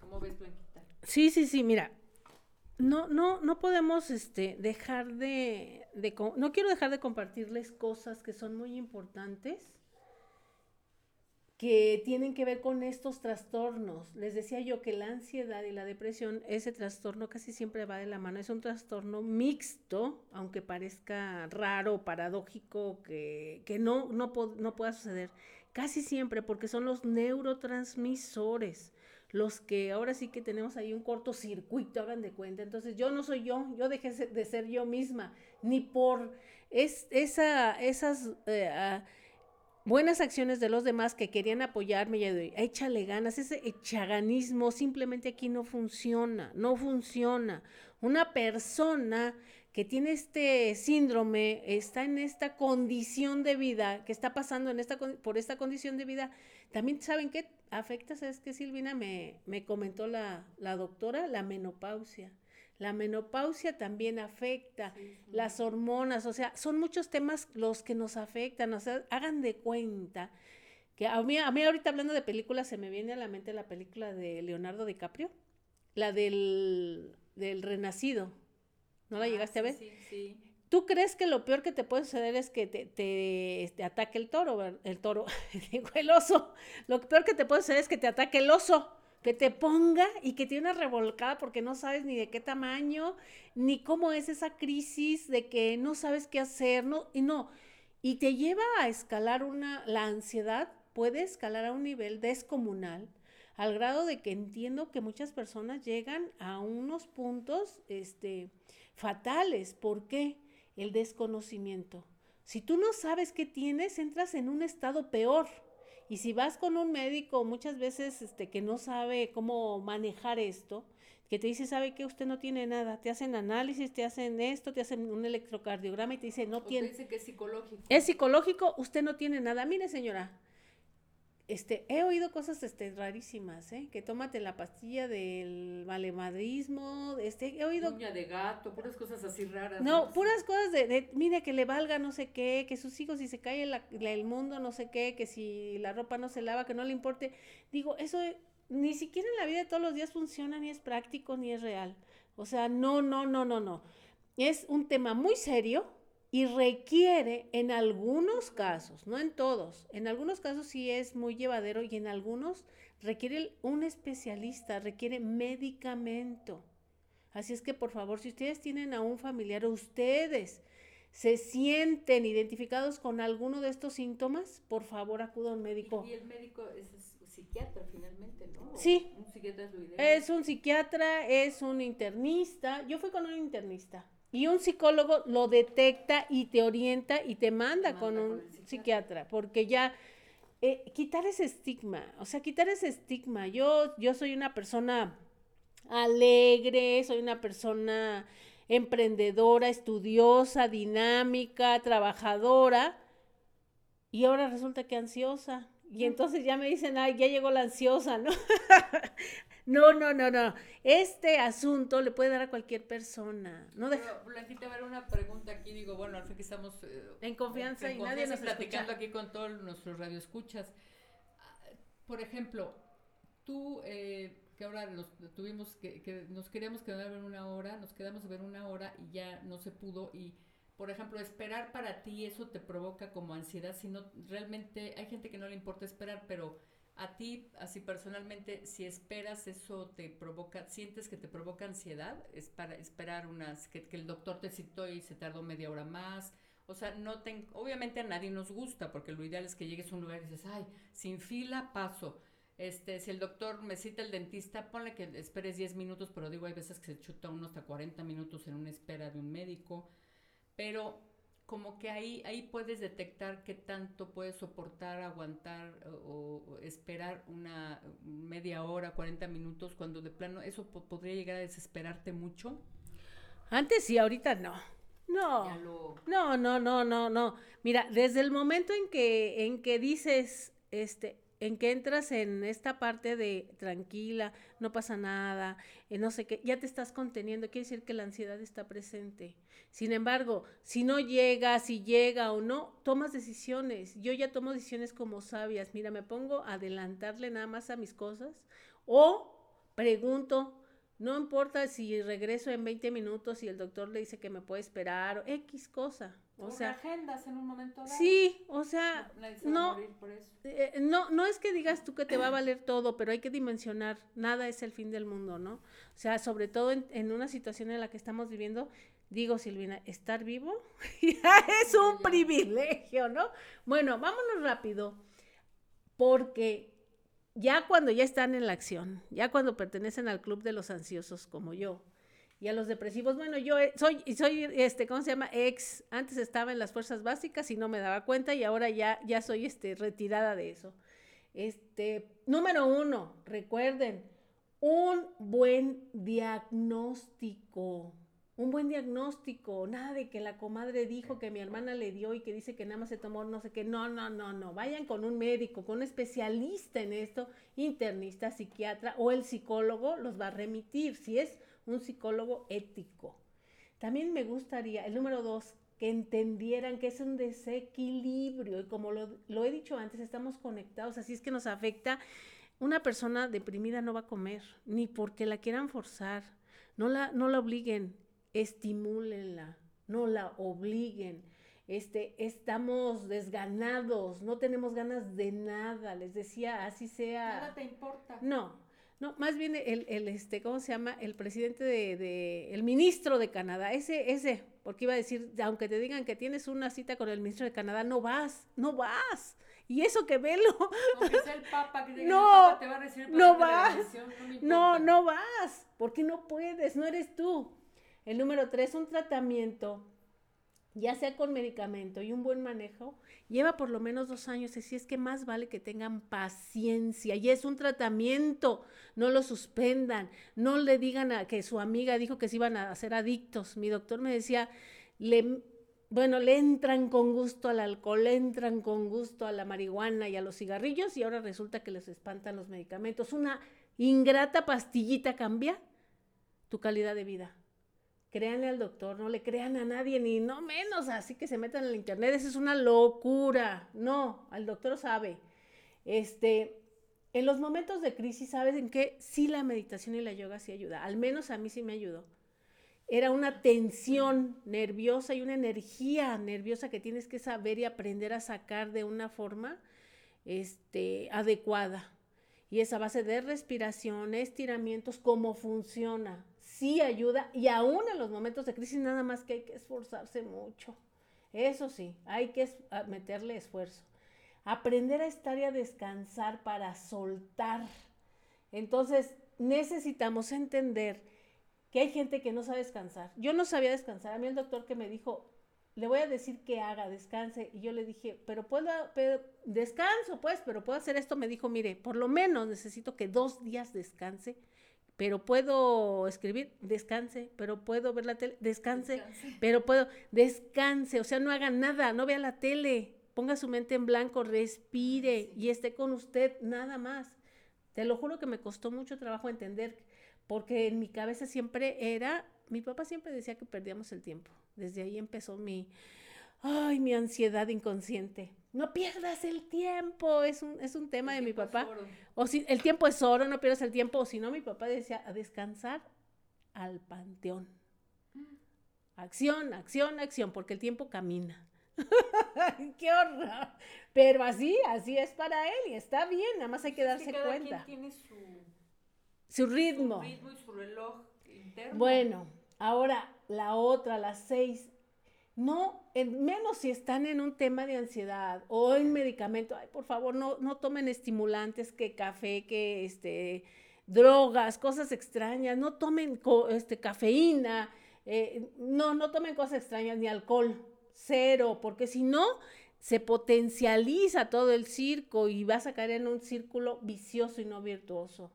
¿Cómo ves, Blanquita? Sí, sí, sí, mira. No, no, no podemos este, dejar de, de, no quiero dejar de compartirles cosas que son muy importantes que tienen que ver con estos trastornos. Les decía yo que la ansiedad y la depresión, ese trastorno casi siempre va de la mano. Es un trastorno mixto, aunque parezca raro, paradójico, que, que no, no, no pueda suceder. Casi siempre, porque son los neurotransmisores los que ahora sí que tenemos ahí un cortocircuito, hagan de cuenta. Entonces yo no soy yo, yo dejé de ser yo misma, ni por es, esa, esas eh, ah, buenas acciones de los demás que querían apoyarme y échale ganas, ese echaganismo simplemente aquí no funciona, no funciona. Una persona que tiene este síndrome, está en esta condición de vida, que está pasando en esta, por esta condición de vida, también saben que afecta, ¿sabes qué, Silvina? Me, me comentó la, la, doctora, la menopausia. La menopausia también afecta, las hormonas, o sea, son muchos temas los que nos afectan, o sea, hagan de cuenta que a mí, a mí ahorita hablando de películas se me viene a la mente la película de Leonardo DiCaprio, la del, del Renacido. ¿No la ah, llegaste a ver? Sí, sí. ¿Tú crees que lo peor que te puede suceder es que te, te, este, ataque el toro, el toro, digo el oso? Lo peor que te puede suceder es que te ataque el oso, que te ponga y que tiene una revolcada porque no sabes ni de qué tamaño, ni cómo es esa crisis de que no sabes qué hacer, no, y no, y te lleva a escalar una, la ansiedad puede escalar a un nivel descomunal, al grado de que entiendo que muchas personas llegan a unos puntos, este, fatales. ¿Por qué? El desconocimiento. Si tú no sabes qué tienes, entras en un estado peor. Y si vas con un médico muchas veces este, que no sabe cómo manejar esto, que te dice, sabe que usted no tiene nada, te hacen análisis, te hacen esto, te hacen un electrocardiograma y te dice, no tiene. dice que es psicológico. Es psicológico, usted no tiene nada. Mire, señora, este, he oído cosas este, rarísimas, ¿eh? Que tómate la pastilla del valemadrismo, este, he oído... Uña de gato, puras cosas así raras. No, puras cosas de, mire, que le valga no sé qué, que sus hijos si se cae el mundo no sé qué, que si la ropa no se lava, que no le importe. Digo, eso ni siquiera en la vida de todos los días funciona, ni es práctico, ni es real. O sea, no, no, no, no, no. Es un tema muy serio, y requiere en algunos casos, no en todos, en algunos casos sí es muy llevadero y en algunos requiere un especialista, requiere medicamento. Así es que por favor, si ustedes tienen a un familiar o ustedes se sienten identificados con alguno de estos síntomas, por favor acuda a un médico. Y, el médico es, psiquiatra finalmente, ¿no? Sí. Un psiquiatra es lo ideal. Es un psiquiatra, es un internista. Yo fui con un internista y un psicólogo lo detecta y te orienta y te manda, con un psiquiatra. porque ya eh, quitar ese estigma, o sea, quitar ese estigma. Yo, yo soy una persona alegre, soy una persona emprendedora, estudiosa, dinámica, trabajadora, y ahora resulta que ansiosa. Y entonces ya me dicen, ay, ya llegó la ansiosa, ¿no? No, no, no, no. Este asunto le puede dar a cualquier persona. No deja... Blanquita, a ver una pregunta aquí. Digo, bueno, al fin que estamos eh, en confianza y nadie nos platicando aquí con todos nuestros radioescuchas. Por ejemplo, tú, eh, que ahora los tuvimos que, que nos queríamos quedar a ver una hora, nos quedamos a ver una hora y ya no se pudo y por ejemplo, esperar para ti, eso te provoca como ansiedad, si no, realmente hay gente que no le importa esperar, pero a ti, así personalmente, si esperas eso te provoca, sientes que te provoca ansiedad, es para esperar unas, que, que el doctor te citó y se tardó media hora más, o sea, no ten, obviamente a nadie nos gusta, porque lo ideal es que llegues a un lugar y dices, ay, sin fila paso. Este, si el doctor me cita el dentista, ponle que esperes 10 minutos, pero digo, hay veces que se chuta uno hasta 40 minutos en una espera de un médico. Pero como que ahí, ahí puedes detectar qué tanto puedes soportar, aguantar o, esperar una media hora, 40 minutos, cuando de plano eso podría llegar a desesperarte mucho. Antes sí, ahorita no. No, no, no, no, no, no. Mira, desde el momento en que, en que dices, este, en que entras en esta parte de tranquila, no pasa nada, eh, no sé qué, ya te estás conteniendo, quiere decir que la ansiedad está presente. Sin embargo, si no llega, si llega o no, tomas decisiones. Yo ya tomo decisiones como sabias. Mira, me pongo a adelantarle nada más a mis cosas o pregunto, no importa si regreso en 20 minutos y el doctor le dice que me puede esperar, o X cosa. O, sea, agendas en un momento dado. Sí, o sea, no, eh, no, no es que digas tú que te va a valer todo, pero hay que dimensionar, nada es el fin del mundo, ¿no? O sea, sobre todo en, en una situación en la que estamos viviendo, digo, Silvina, estar vivo ya es un privilegio, ¿no? Bueno, vámonos rápido, porque ya cuando ya están en la acción, ya cuando pertenecen al club de los ansiosos como yo y a los depresivos, bueno, yo soy soy este ¿cómo se llama? ex, antes estaba en las fuerzas básicas y no me daba cuenta y ahora ya ya soy este retirada de eso. Este, número uno, recuerden, un buen diagnóstico un buen diagnóstico, nada de que la comadre dijo que mi hermana le dio y que dice que nada más se tomó no sé qué, no, no, no, no, vayan con un médico, con un especialista en esto, internista, psiquiatra o el psicólogo los va a remitir, si es un psicólogo ético. También me gustaría, el número dos, que entendieran que es un desequilibrio y como lo, lo he dicho antes, estamos conectados, así es que nos afecta. Una persona deprimida no va a comer, ni porque la quieran forzar, no la, no la obliguen, estimúlenla, no la obliguen. Este, estamos desganados, no tenemos ganas de nada, les decía, así sea. Nada te importa. No, no, más bien el, el este, ¿cómo se llama? El presidente de, de, el ministro de Canadá, ese, ese, porque iba a decir, aunque te digan que tienes una cita con el ministro de Canadá, no vas, no vas. Y eso que velo. Aunque sea el Papa, que no, el Papa te va a recibir no vas. no, no, no vas, porque no puedes, no eres tú. El número tres, un tratamiento, ya sea con medicamento y un buen manejo, lleva por lo menos dos años. Así es que más vale que tengan paciencia. Y es un tratamiento, no lo suspendan. No le digan a que su amiga dijo que se iban a hacer adictos. Mi doctor me decía, le, bueno, le entran con gusto al alcohol, entran con gusto a la marihuana y a los cigarrillos y ahora resulta que les espantan los medicamentos. Una ingrata pastillita cambia tu calidad de vida créanle al doctor, no le crean a nadie, ni no menos, así que se metan en el internet, eso es una locura. No, el doctor sabe. Este, en los momentos de crisis, ¿sabes en qué? Sí la meditación y la yoga sí ayuda, al menos a mí sí me ayudó. Era una tensión nerviosa y una energía nerviosa que tienes que saber y aprender a sacar de una forma este, adecuada. Y esa base de respiración, estiramientos, cómo funciona sí ayuda y aún en los momentos de crisis nada más que hay que esforzarse mucho. Eso sí, hay que meterle esfuerzo. Aprender a estar y a descansar para soltar. Entonces, necesitamos entender que hay gente que no sabe descansar. Yo no sabía descansar. A mí el doctor que me dijo, le voy a decir que haga, descanse. Y yo le dije, pero puedo, descanso pues, pero puedo hacer esto. Me dijo, mire, por lo menos necesito que dos días descanse pero puedo escribir, descanse, pero puedo ver la tele, descanse, pero puedo, descanse, o sea, no haga nada, no vea la tele, ponga su mente en blanco, respire y esté con usted, nada más. Te lo juro que me costó mucho trabajo entender, porque en mi cabeza siempre era, mi papá siempre decía que perdíamos el tiempo. Desde ahí empezó mi, ay, mi ansiedad inconsciente no pierdas el tiempo, es un, es un tema de mi papá. O si el tiempo es oro, no pierdas el tiempo, o si no, mi papá decía, a descansar al panteón. Acción, acción, acción, porque el tiempo camina. ¡Qué horror! Pero así, así es para él y está bien, nada más hay que darse cada cuenta. Quien tiene su, su ritmo. Su ritmo y su reloj interno. Bueno, ahora la otra, las seis. No, en, menos si están en un tema de ansiedad o en medicamento. Ay, por favor, no, no tomen estimulantes, que café, que este, drogas, cosas extrañas. No tomen este, cafeína. Eh, no, no tomen cosas extrañas ni alcohol. Cero, porque si no, se potencializa todo el circo y vas a caer en un círculo vicioso y no virtuoso.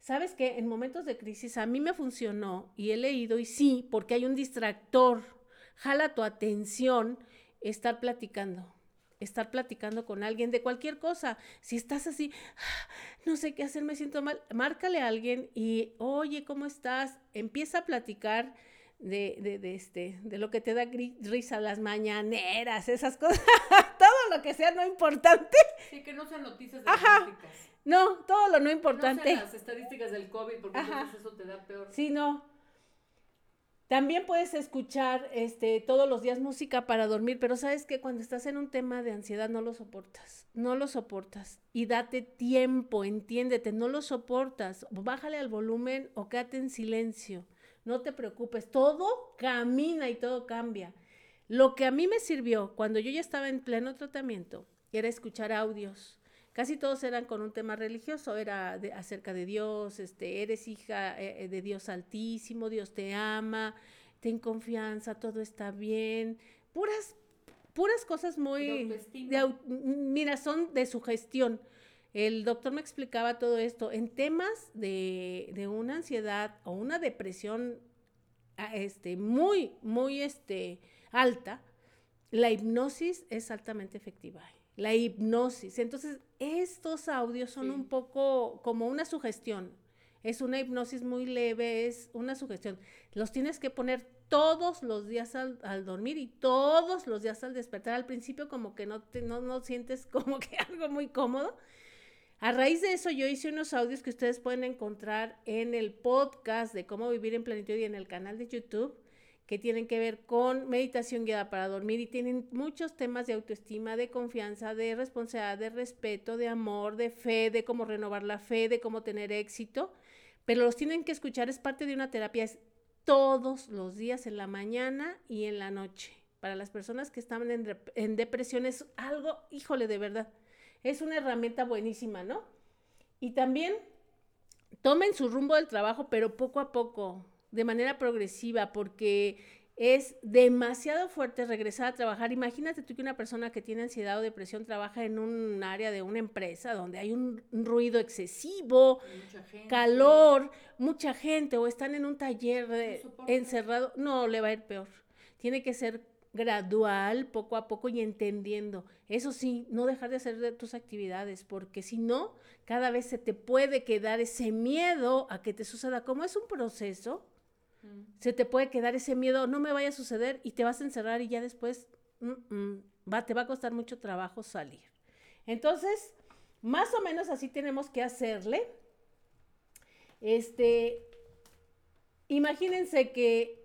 ¿Sabes qué? En momentos de crisis a mí me funcionó y he leído y sí, porque hay un distractor, jala tu atención estar platicando, estar platicando con alguien de cualquier cosa. Si estás así, no sé qué hacer, me siento mal, márcale a alguien y, oye, ¿cómo estás? Empieza a platicar de, de, de, este, de lo que te da risa, las mañaneras, esas cosas, todo lo que sea no importante. Sí, que no sean noticias dramáticas. No, todo lo no importante. No sean las estadísticas del COVID, porque eso te da peor. Sí, no. También puedes escuchar este, todos los días música para dormir, pero sabes que cuando estás en un tema de ansiedad no lo soportas, no lo soportas. Y date tiempo, entiéndete, no lo soportas. Bájale al volumen o quédate en silencio no te preocupes, todo camina y todo cambia. Lo que a mí me sirvió cuando yo ya estaba en pleno tratamiento era escuchar audios. Casi todos eran con un tema religioso, era de, acerca de Dios, este, eres hija eh, eh, de Dios altísimo, Dios te ama, ten confianza, todo está bien, puras, puras cosas muy, de, mira, son de sugestión. El doctor me explicaba todo esto en temas de, de una ansiedad o una depresión ah, este, muy, muy este, alta. La hipnosis es altamente efectiva. La hipnosis. Entonces, estos audios son un poco como una sugestión. Es una hipnosis muy leve, es una sugestión. Los tienes que poner todos los días al, al, dormir y todos los días al despertar. Al principio como que no, te, no, no sientes como que algo muy cómodo, a raíz de eso yo hice unos audios que ustedes pueden encontrar en el podcast de cómo vivir en plenitud y en el canal de YouTube que tienen que ver con meditación guiada para dormir y tienen muchos temas de autoestima, de confianza, de responsabilidad, de respeto, de amor, de fe, de cómo renovar la fe, de cómo tener éxito, pero los tienen que escuchar, es parte de una terapia, es todos los días en la mañana y en la noche. Para las personas que están en, depresión es algo, híjole, de verdad es una herramienta buenísima, ¿no? Y también tomen su rumbo del trabajo, pero poco a poco, de manera progresiva, porque es demasiado fuerte regresar a trabajar. Imagínate tú que una persona que tiene ansiedad o depresión trabaja en un área de una empresa donde hay un, ruido excesivo, calor, mucha gente, o están en un taller encerrado. No, le va a ir peor. Tiene que ser gradual, poco a poco y entendiendo. Eso sí, no dejar de hacer tus actividades, porque si no, cada vez se te puede quedar ese miedo a que te suceda. Como es un proceso, mm. se te puede quedar ese miedo, no me vaya a suceder y te vas a encerrar y ya después va, te va a costar mucho trabajo salir. Entonces, más o menos así tenemos que hacerle. Este, imagínense que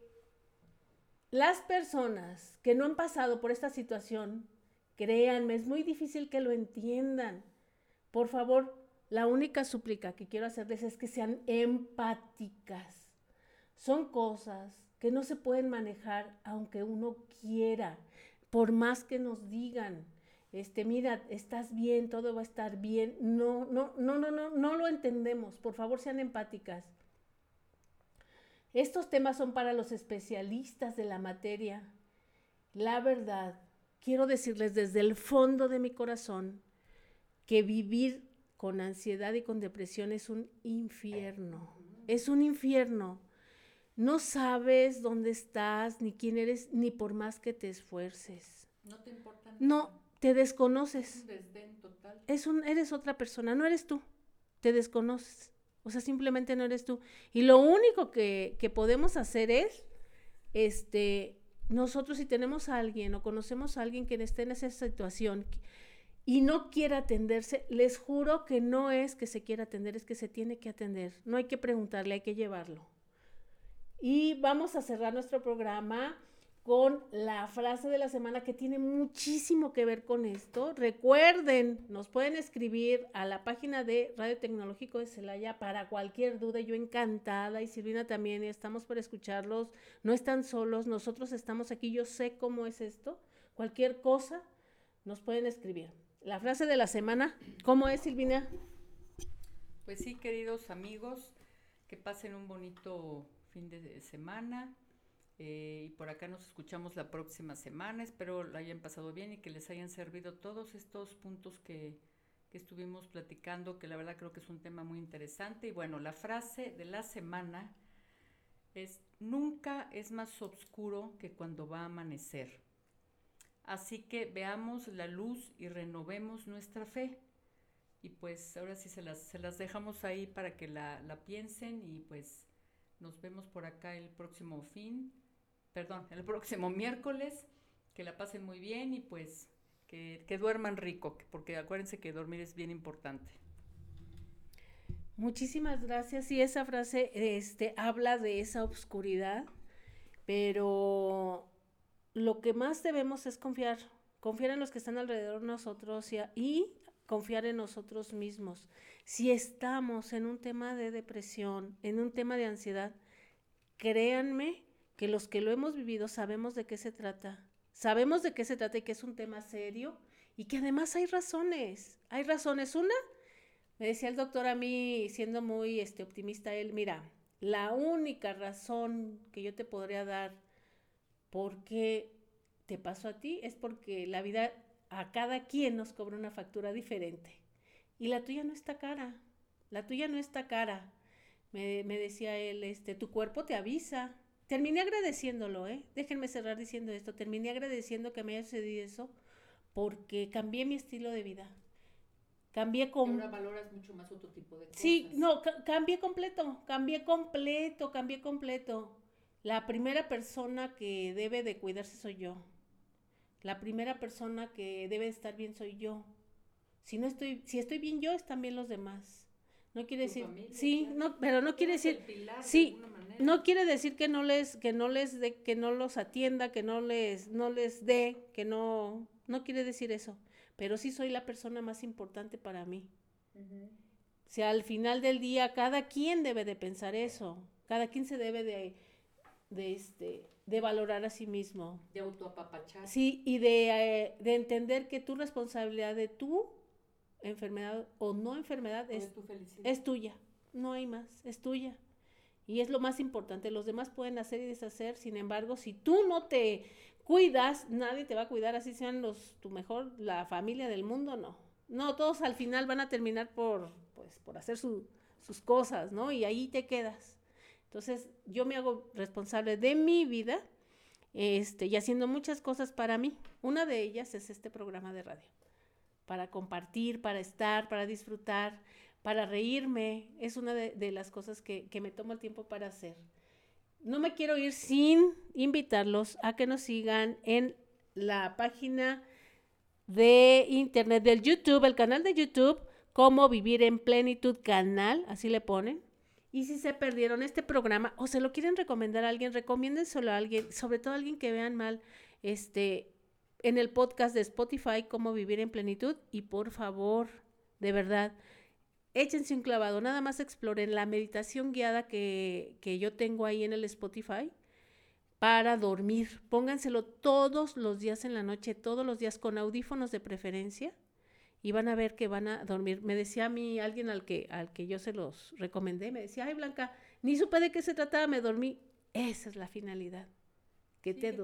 las personas que no han pasado por esta situación, créanme, es muy difícil que lo entiendan. Por favor, la única súplica que quiero hacerles es que sean empáticas. Son cosas que no se pueden manejar aunque uno quiera, por más que nos digan, este, mira, estás bien, todo va a estar bien. No, no, no, no, no, no lo entendemos. Por favor, sean empáticas. Estos temas son para los especialistas de la materia. La verdad, quiero decirles desde el fondo de mi corazón que vivir con ansiedad y con depresión es un infierno. Es un infierno. No sabes dónde estás, ni quién eres, ni por más que te esfuerces. No te importa. No, te desconoces. Es un desdén total. Es un, eres otra persona, no eres tú. Te desconoces. O sea, simplemente no eres tú. Y lo único que, podemos hacer es, este, nosotros si tenemos a alguien o conocemos a alguien que esté en esa situación y no quiera atenderse, les juro que no es que se quiera atender, es que se tiene que atender. No hay que preguntarle, hay que llevarlo. Y vamos a cerrar nuestro programa con la frase de la semana que tiene muchísimo que ver con esto. Recuerden, nos pueden escribir a la página de Radio Tecnológico de Celaya para cualquier duda. Yo encantada y Silvina también, estamos por escucharlos. No están solos, nosotros estamos aquí. Yo sé cómo es esto. Cualquier cosa nos pueden escribir. La frase de la semana, ¿cómo es Silvina? Pues sí, queridos amigos, que pasen un bonito fin de semana eh, y por acá nos escuchamos la próxima semana. Espero lo hayan pasado bien y que les hayan servido todos estos puntos que, que estuvimos platicando, que la verdad creo que es un tema muy interesante. Y bueno, la frase de la semana es, nunca es más oscuro que cuando va a amanecer. Así que veamos la luz y renovemos nuestra fe. Y pues ahora sí se las, se las dejamos ahí para que la, la piensen y pues nos vemos por acá el próximo fin perdón, el próximo miércoles. Que la pasen muy bien y pues que, duerman rico, porque acuérdense que dormir es bien importante. Muchísimas gracias. Y esa frase este, habla de esa oscuridad, pero lo que más debemos es confiar, confiar en los que están alrededor de nosotros y, y confiar en nosotros mismos. Si estamos en un tema de depresión, en un tema de ansiedad, créanme que los que lo hemos vivido sabemos de qué se trata. Sabemos de qué se trata y que es un tema serio y que además hay razones. Hay razones. Una, me decía el doctor a mí, siendo muy este, optimista, él, mira, la única razón que yo te podría dar por qué te pasó a ti es porque la vida a cada quien nos cobra una factura diferente. Y la tuya no está cara. La tuya no está cara. Me, me decía él, este, tu cuerpo te avisa terminé agradeciéndolo, ¿eh? Déjenme cerrar diciendo esto. Terminé agradeciendo que me haya sucedido eso porque cambié mi estilo de vida. Cambié con... Ahora valoras mucho más otro tipo de cosas. Sí, no, cambié completo, cambié completo, cambié completo. La primera persona que debe de cuidarse soy yo. La primera persona que debe estar bien soy yo. Si no estoy, si estoy bien yo, están bien los demás. No quiere decir, sí, no, pero no quiere decir, sí, no quiere decir que no les, que no les de, que no los atienda, que no les, no les dé, que no, no quiere decir eso. Pero sí soy la persona más importante para mí. O sea, al final del día, cada quien debe de pensar eso. Cada quien se debe de, de este, de valorar a sí mismo. De autoapapachar. Sí, y de, eh, de entender que tu responsabilidad de tu enfermedad o no enfermedad es, es tuya. No hay más, es tuya. Y es lo más importante. Los demás pueden hacer y deshacer. Sin embargo, si tú no te cuidas, nadie te va a cuidar. Así sean los, tu mejor, la familia del mundo, no. No, todos al final van a terminar por, pues, por hacer sus cosas, ¿no? Y ahí te quedas. Entonces, yo me hago responsable de mi vida este, y haciendo muchas cosas para mí. Una de ellas es este programa de radio. Para compartir, para estar, para disfrutar para reírme, es una de, las cosas que, me tomo el tiempo para hacer. No me quiero ir sin invitarlos a que nos sigan en la página de internet del YouTube, el canal de YouTube, como Vivir en Plenitud Canal, así le ponen. Y si se perdieron este programa o se lo quieren recomendar a alguien, recomiéndenselo a alguien, sobre todo a alguien que vean mal, este, en el podcast de Spotify, como Vivir en Plenitud. Y por favor, de verdad, échense un clavado, nada más exploren la meditación guiada que, yo tengo ahí en el Spotify para dormir. Pónganselo todos los días en la noche, todos los días con audífonos de preferencia y van a ver que van a dormir. Me decía a mí alguien al que, al que yo se los recomendé, me decía, ay Blanca, ni supe de qué se trataba, me dormí. Esa es la finalidad, que, te,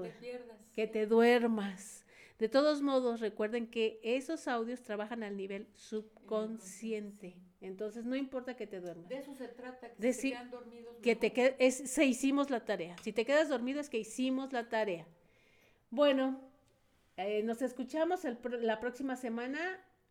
que te duermas. De todos modos, recuerden que esos audios trabajan al nivel subconsciente. Entonces, no importa que te duermas. De eso se trata, que se quedan dormidos. Que te es, se hicimos la tarea. Si te quedas dormido es que hicimos la tarea. Bueno, eh, nos escuchamos la próxima semana.